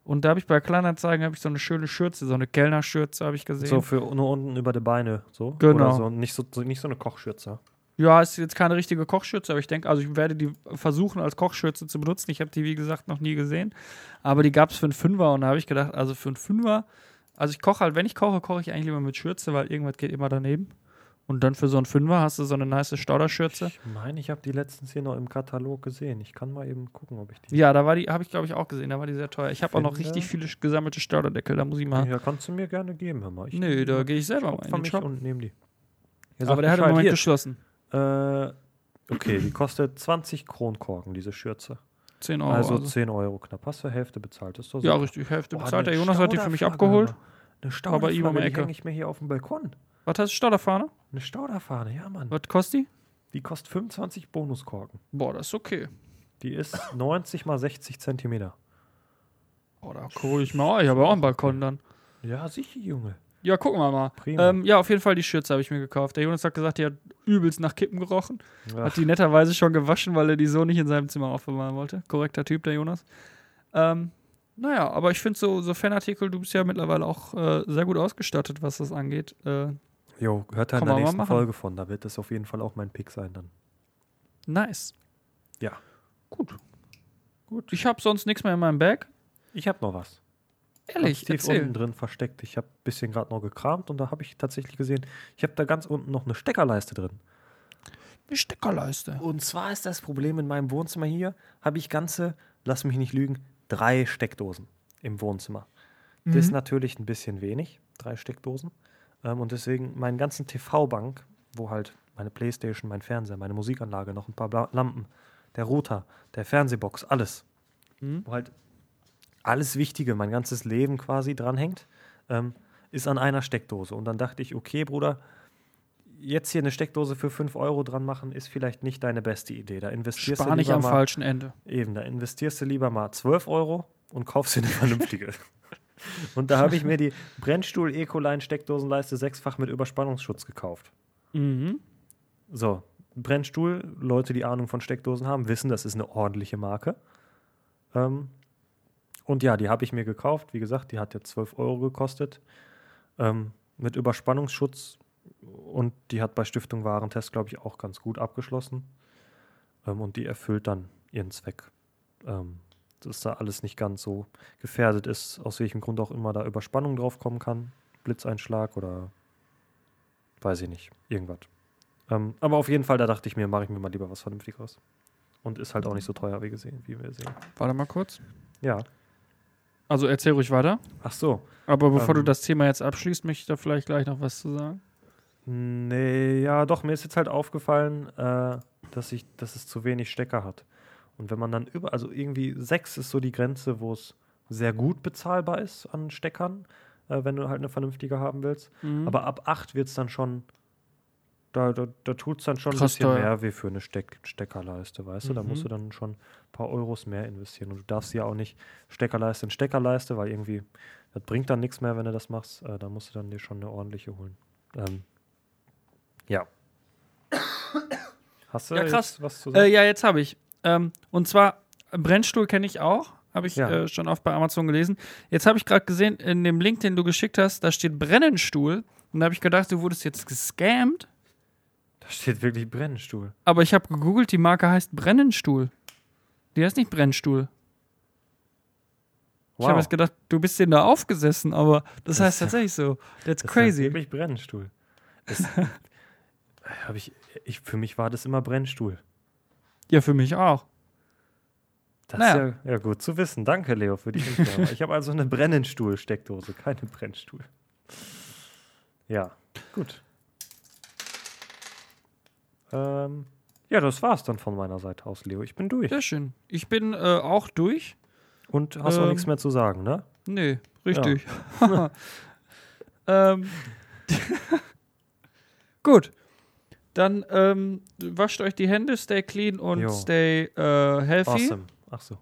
Und da habe ich bei Kleinanzeigen habe ich so eine schöne Schürze, so eine Kellnerschürze habe ich gesehen. So für nur unten über die Beine, so? Genau. Oder so, nicht so, nicht so eine Kochschürze. Ja, ist jetzt keine richtige Kochschürze, aber ich denke, also ich werde die versuchen als Kochschürze zu benutzen. Ich habe die, wie gesagt, noch nie gesehen. Aber die gab es für einen Fünfer und da habe ich gedacht, also für einen Fünfer, also ich koche halt, wenn ich koche, koche ich eigentlich immer mit Schürze, weil irgendwas geht immer daneben. Und dann für so einen Fünfer hast du so eine nice Stauderschürze. Ich meine, ich habe die letztens hier noch im Katalog gesehen. Ich kann mal eben gucken, ob ich die. Ja, da war die, habe ich glaube ich auch gesehen, da war die sehr teuer. Ich habe auch noch richtig viele gesammelte Stauderdeckel, da muss ich mal. Ja, kannst du mir gerne geben, hör mal. Ich Nö, da gehe ich selber mal in den Shop. und nehme die. Aber der hat im. Moment Hier, geschlossen. Äh, okay, die kostet 20 Kronkorken, diese Schürze. 10 Euro. also also. 10 Euro knapp. Hast du Hälfte bezahlt? Ist doch Ja, super. richtig, Hälfte Boah, bezahlt. Der Jonas hat die für mich abgeholt. Eine um die hänge ich mir hier auf dem Balkon. Was heißt Stauderfahne? Eine Stauderfahne, ja, Mann. Was kostet die? Die kostet 25 Bonuskorken. Boah, das ist okay. Die ist 90 mal 60 Zentimeter. Boah, da hole ich mal. Ich habe auch einen Balkon dann. Ja, sicher, Junge. Ja, gucken wir mal. Ähm, ja, auf jeden Fall die Schürze habe ich mir gekauft. Der Jonas hat gesagt, die hat übelst nach Kippen gerochen. Ach, Hat die netterweise schon gewaschen, weil er die so nicht in seinem Zimmer aufbewahren wollte. Korrekter Typ, der Jonas. Ähm, naja, aber ich finde so, so Fanartikel, du bist ja mittlerweile auch äh, sehr gut ausgestattet, was das angeht. Äh, Jo, hört da in der nächsten. Folge von. Da wird das auf jeden Fall auch mein Pick sein dann. nice. Ja. Gut. Gut. Ich habe sonst nichts mehr in meinem Bag. Ich habe noch was. Ehrlich, tief erzähl. unten drin versteckt. Ich habe ein bisschen gerade noch gekramt und da habe ich tatsächlich gesehen, ich habe da ganz unten noch eine Steckerleiste drin. Die Steckerleiste. Und zwar ist das Problem in meinem Wohnzimmer hier, habe ich ganze, lass mich nicht lügen, drei Steckdosen im Wohnzimmer. Das ist Mhm. natürlich ein bisschen wenig, drei Steckdosen. Ähm, und deswegen meinen ganzen TV-Bank, wo halt meine Playstation, mein Fernseher, meine Musikanlage, noch ein paar Lampen, der Router, der Fernsehbox, alles. Mhm. Wo halt alles Wichtige, mein ganzes Leben quasi dranhängt, ähm, ist an einer Steckdose. Und dann dachte ich, okay, Bruder, jetzt hier eine Steckdose für 5 Euro dran machen, ist vielleicht nicht deine beste Idee. Da investierst Spar du nicht lieber am mal, falschen Ende. Eben, da investierst du lieber mal 12 Euro und kaufst dir eine vernünftige. und da habe ich mir die Brennstuhl Ecoline Steckdosenleiste sechsfach mit Überspannungsschutz gekauft. Mhm. So, Brennstuhl, Leute, die Ahnung von Steckdosen haben, wissen, das ist eine ordentliche Marke. Ähm, und ja, die habe ich mir gekauft. Wie gesagt, die hat ja 12 Euro gekostet. Ähm, mit Überspannungsschutz. Und die hat bei Stiftung Warentest, glaube ich, auch ganz gut abgeschlossen. Ähm, und die erfüllt dann ihren Zweck. Ähm, dass da alles nicht ganz so gefährdet ist, aus welchem Grund auch immer da Überspannung drauf kommen kann. Blitzeinschlag oder weiß ich nicht, irgendwas. Ähm, aber auf jeden Fall, da dachte ich mir, mache ich mir mal lieber was Vernünftigeres. Und ist halt auch nicht so teuer, wie, gesehen, wie wir sehen. Warte mal kurz. Ja. Also erzähl ruhig weiter. Ach so. Aber bevor du Ähm. das Thema jetzt abschließt, möchte ich da vielleicht gleich noch was zu sagen. Nee, ja, doch, mir ist jetzt halt aufgefallen, äh, dass, ich, dass es zu wenig Stecker hat. Und wenn man dann über, also irgendwie sechs ist so die Grenze, wo es sehr gut bezahlbar ist an Steckern, äh, wenn du halt eine vernünftige haben willst. Mhm. Aber ab acht wird es dann schon, da, da, da tut es dann schon ein Krass bisschen teuer. mehr wie für eine Steck, Steckerleiste, weißt du? Da musst Mhm. du dann schon ein paar Euros mehr investieren. Und du darfst ja auch nicht Steckerleiste in Steckerleiste, weil irgendwie, das bringt dann nichts mehr, wenn du das machst. Äh, da musst du dann dir schon eine ordentliche holen. Ähm, ja. Hast du Ja, krass. was zu sagen? Äh, ja, jetzt habe ich. Ähm, und zwar, Brennstuhl kenne ich auch. Habe ich Ja. äh, schon oft bei Amazon gelesen. Jetzt habe ich gerade gesehen, in dem Link, den du geschickt hast, da steht Brennenstuhl. Und da habe ich gedacht, du wurdest jetzt gescammt. Da steht wirklich Brennstuhl. Aber ich habe gegoogelt, die Marke heißt Brennenstuhl. Die heißt nicht Brennstuhl. Ich habe jetzt gedacht, du bist denen da aufgesessen, aber das, Das- heißt tatsächlich so. That's Das heißt crazy. wirklich Brennstuhl. Das, ich, ich, für mich war das immer Brennstuhl. Ja, für mich auch. Das Naja. ist ja, ja gut zu wissen. Danke, Leo, für die Info. ich habe also eine Brennenstuhl-Steckdose, keine Brennstuhl. Ja, gut. Ähm, ja, das war's dann von meiner Seite aus, Leo. Ich bin durch. Sehr schön. Ich bin äh, auch durch. Und hast auch Ähm, nichts mehr zu sagen, ne? Nee, richtig. ähm, gut. Dann ähm, wascht euch die Hände, stay clean und Jo. stay äh, healthy. Awesome. Ach so.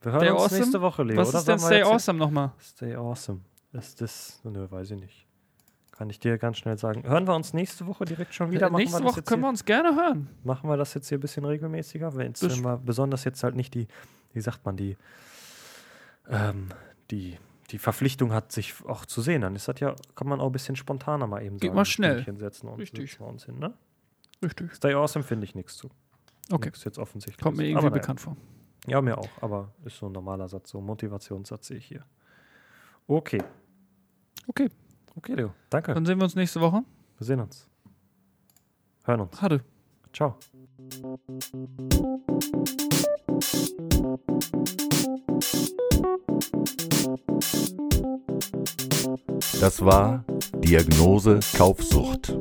Wir hören Stay uns awesome? nächste Woche, Leo. Was oder? ist denn stay awesome nochmal? Stay awesome. Ist das. Nö, weiß ich nicht. Kann ich dir ganz schnell sagen. Hören wir uns nächste Woche direkt schon wieder? Äh, Nächste wir Woche können wir uns gerne hören. machen wir das jetzt hier ein bisschen regelmäßiger? Wenn, wir besonders jetzt halt nicht die, wie sagt man, die, ähm, die, die Verpflichtung hat, sich auch zu sehen, dann ist das ja, kann man auch ein bisschen spontaner mal eben Geht sagen. mal ein schnell. Setzen und Richtig. wir uns hin, ne? Richtig. Stay awesome finde ich nichts zu. Okay. Nichts jetzt offensichtlich. Kommt mir irgendwie bekannt vor. Ja, mir auch, aber ist so ein normaler Satz, so ein Motivationssatz sehe ich hier. Okay. Okay, Okay, Leo. Danke. dann sehen wir uns nächste Woche. Wir sehen uns. Hören uns. Hatte. Ciao. Das war Diagnose Kaufsucht.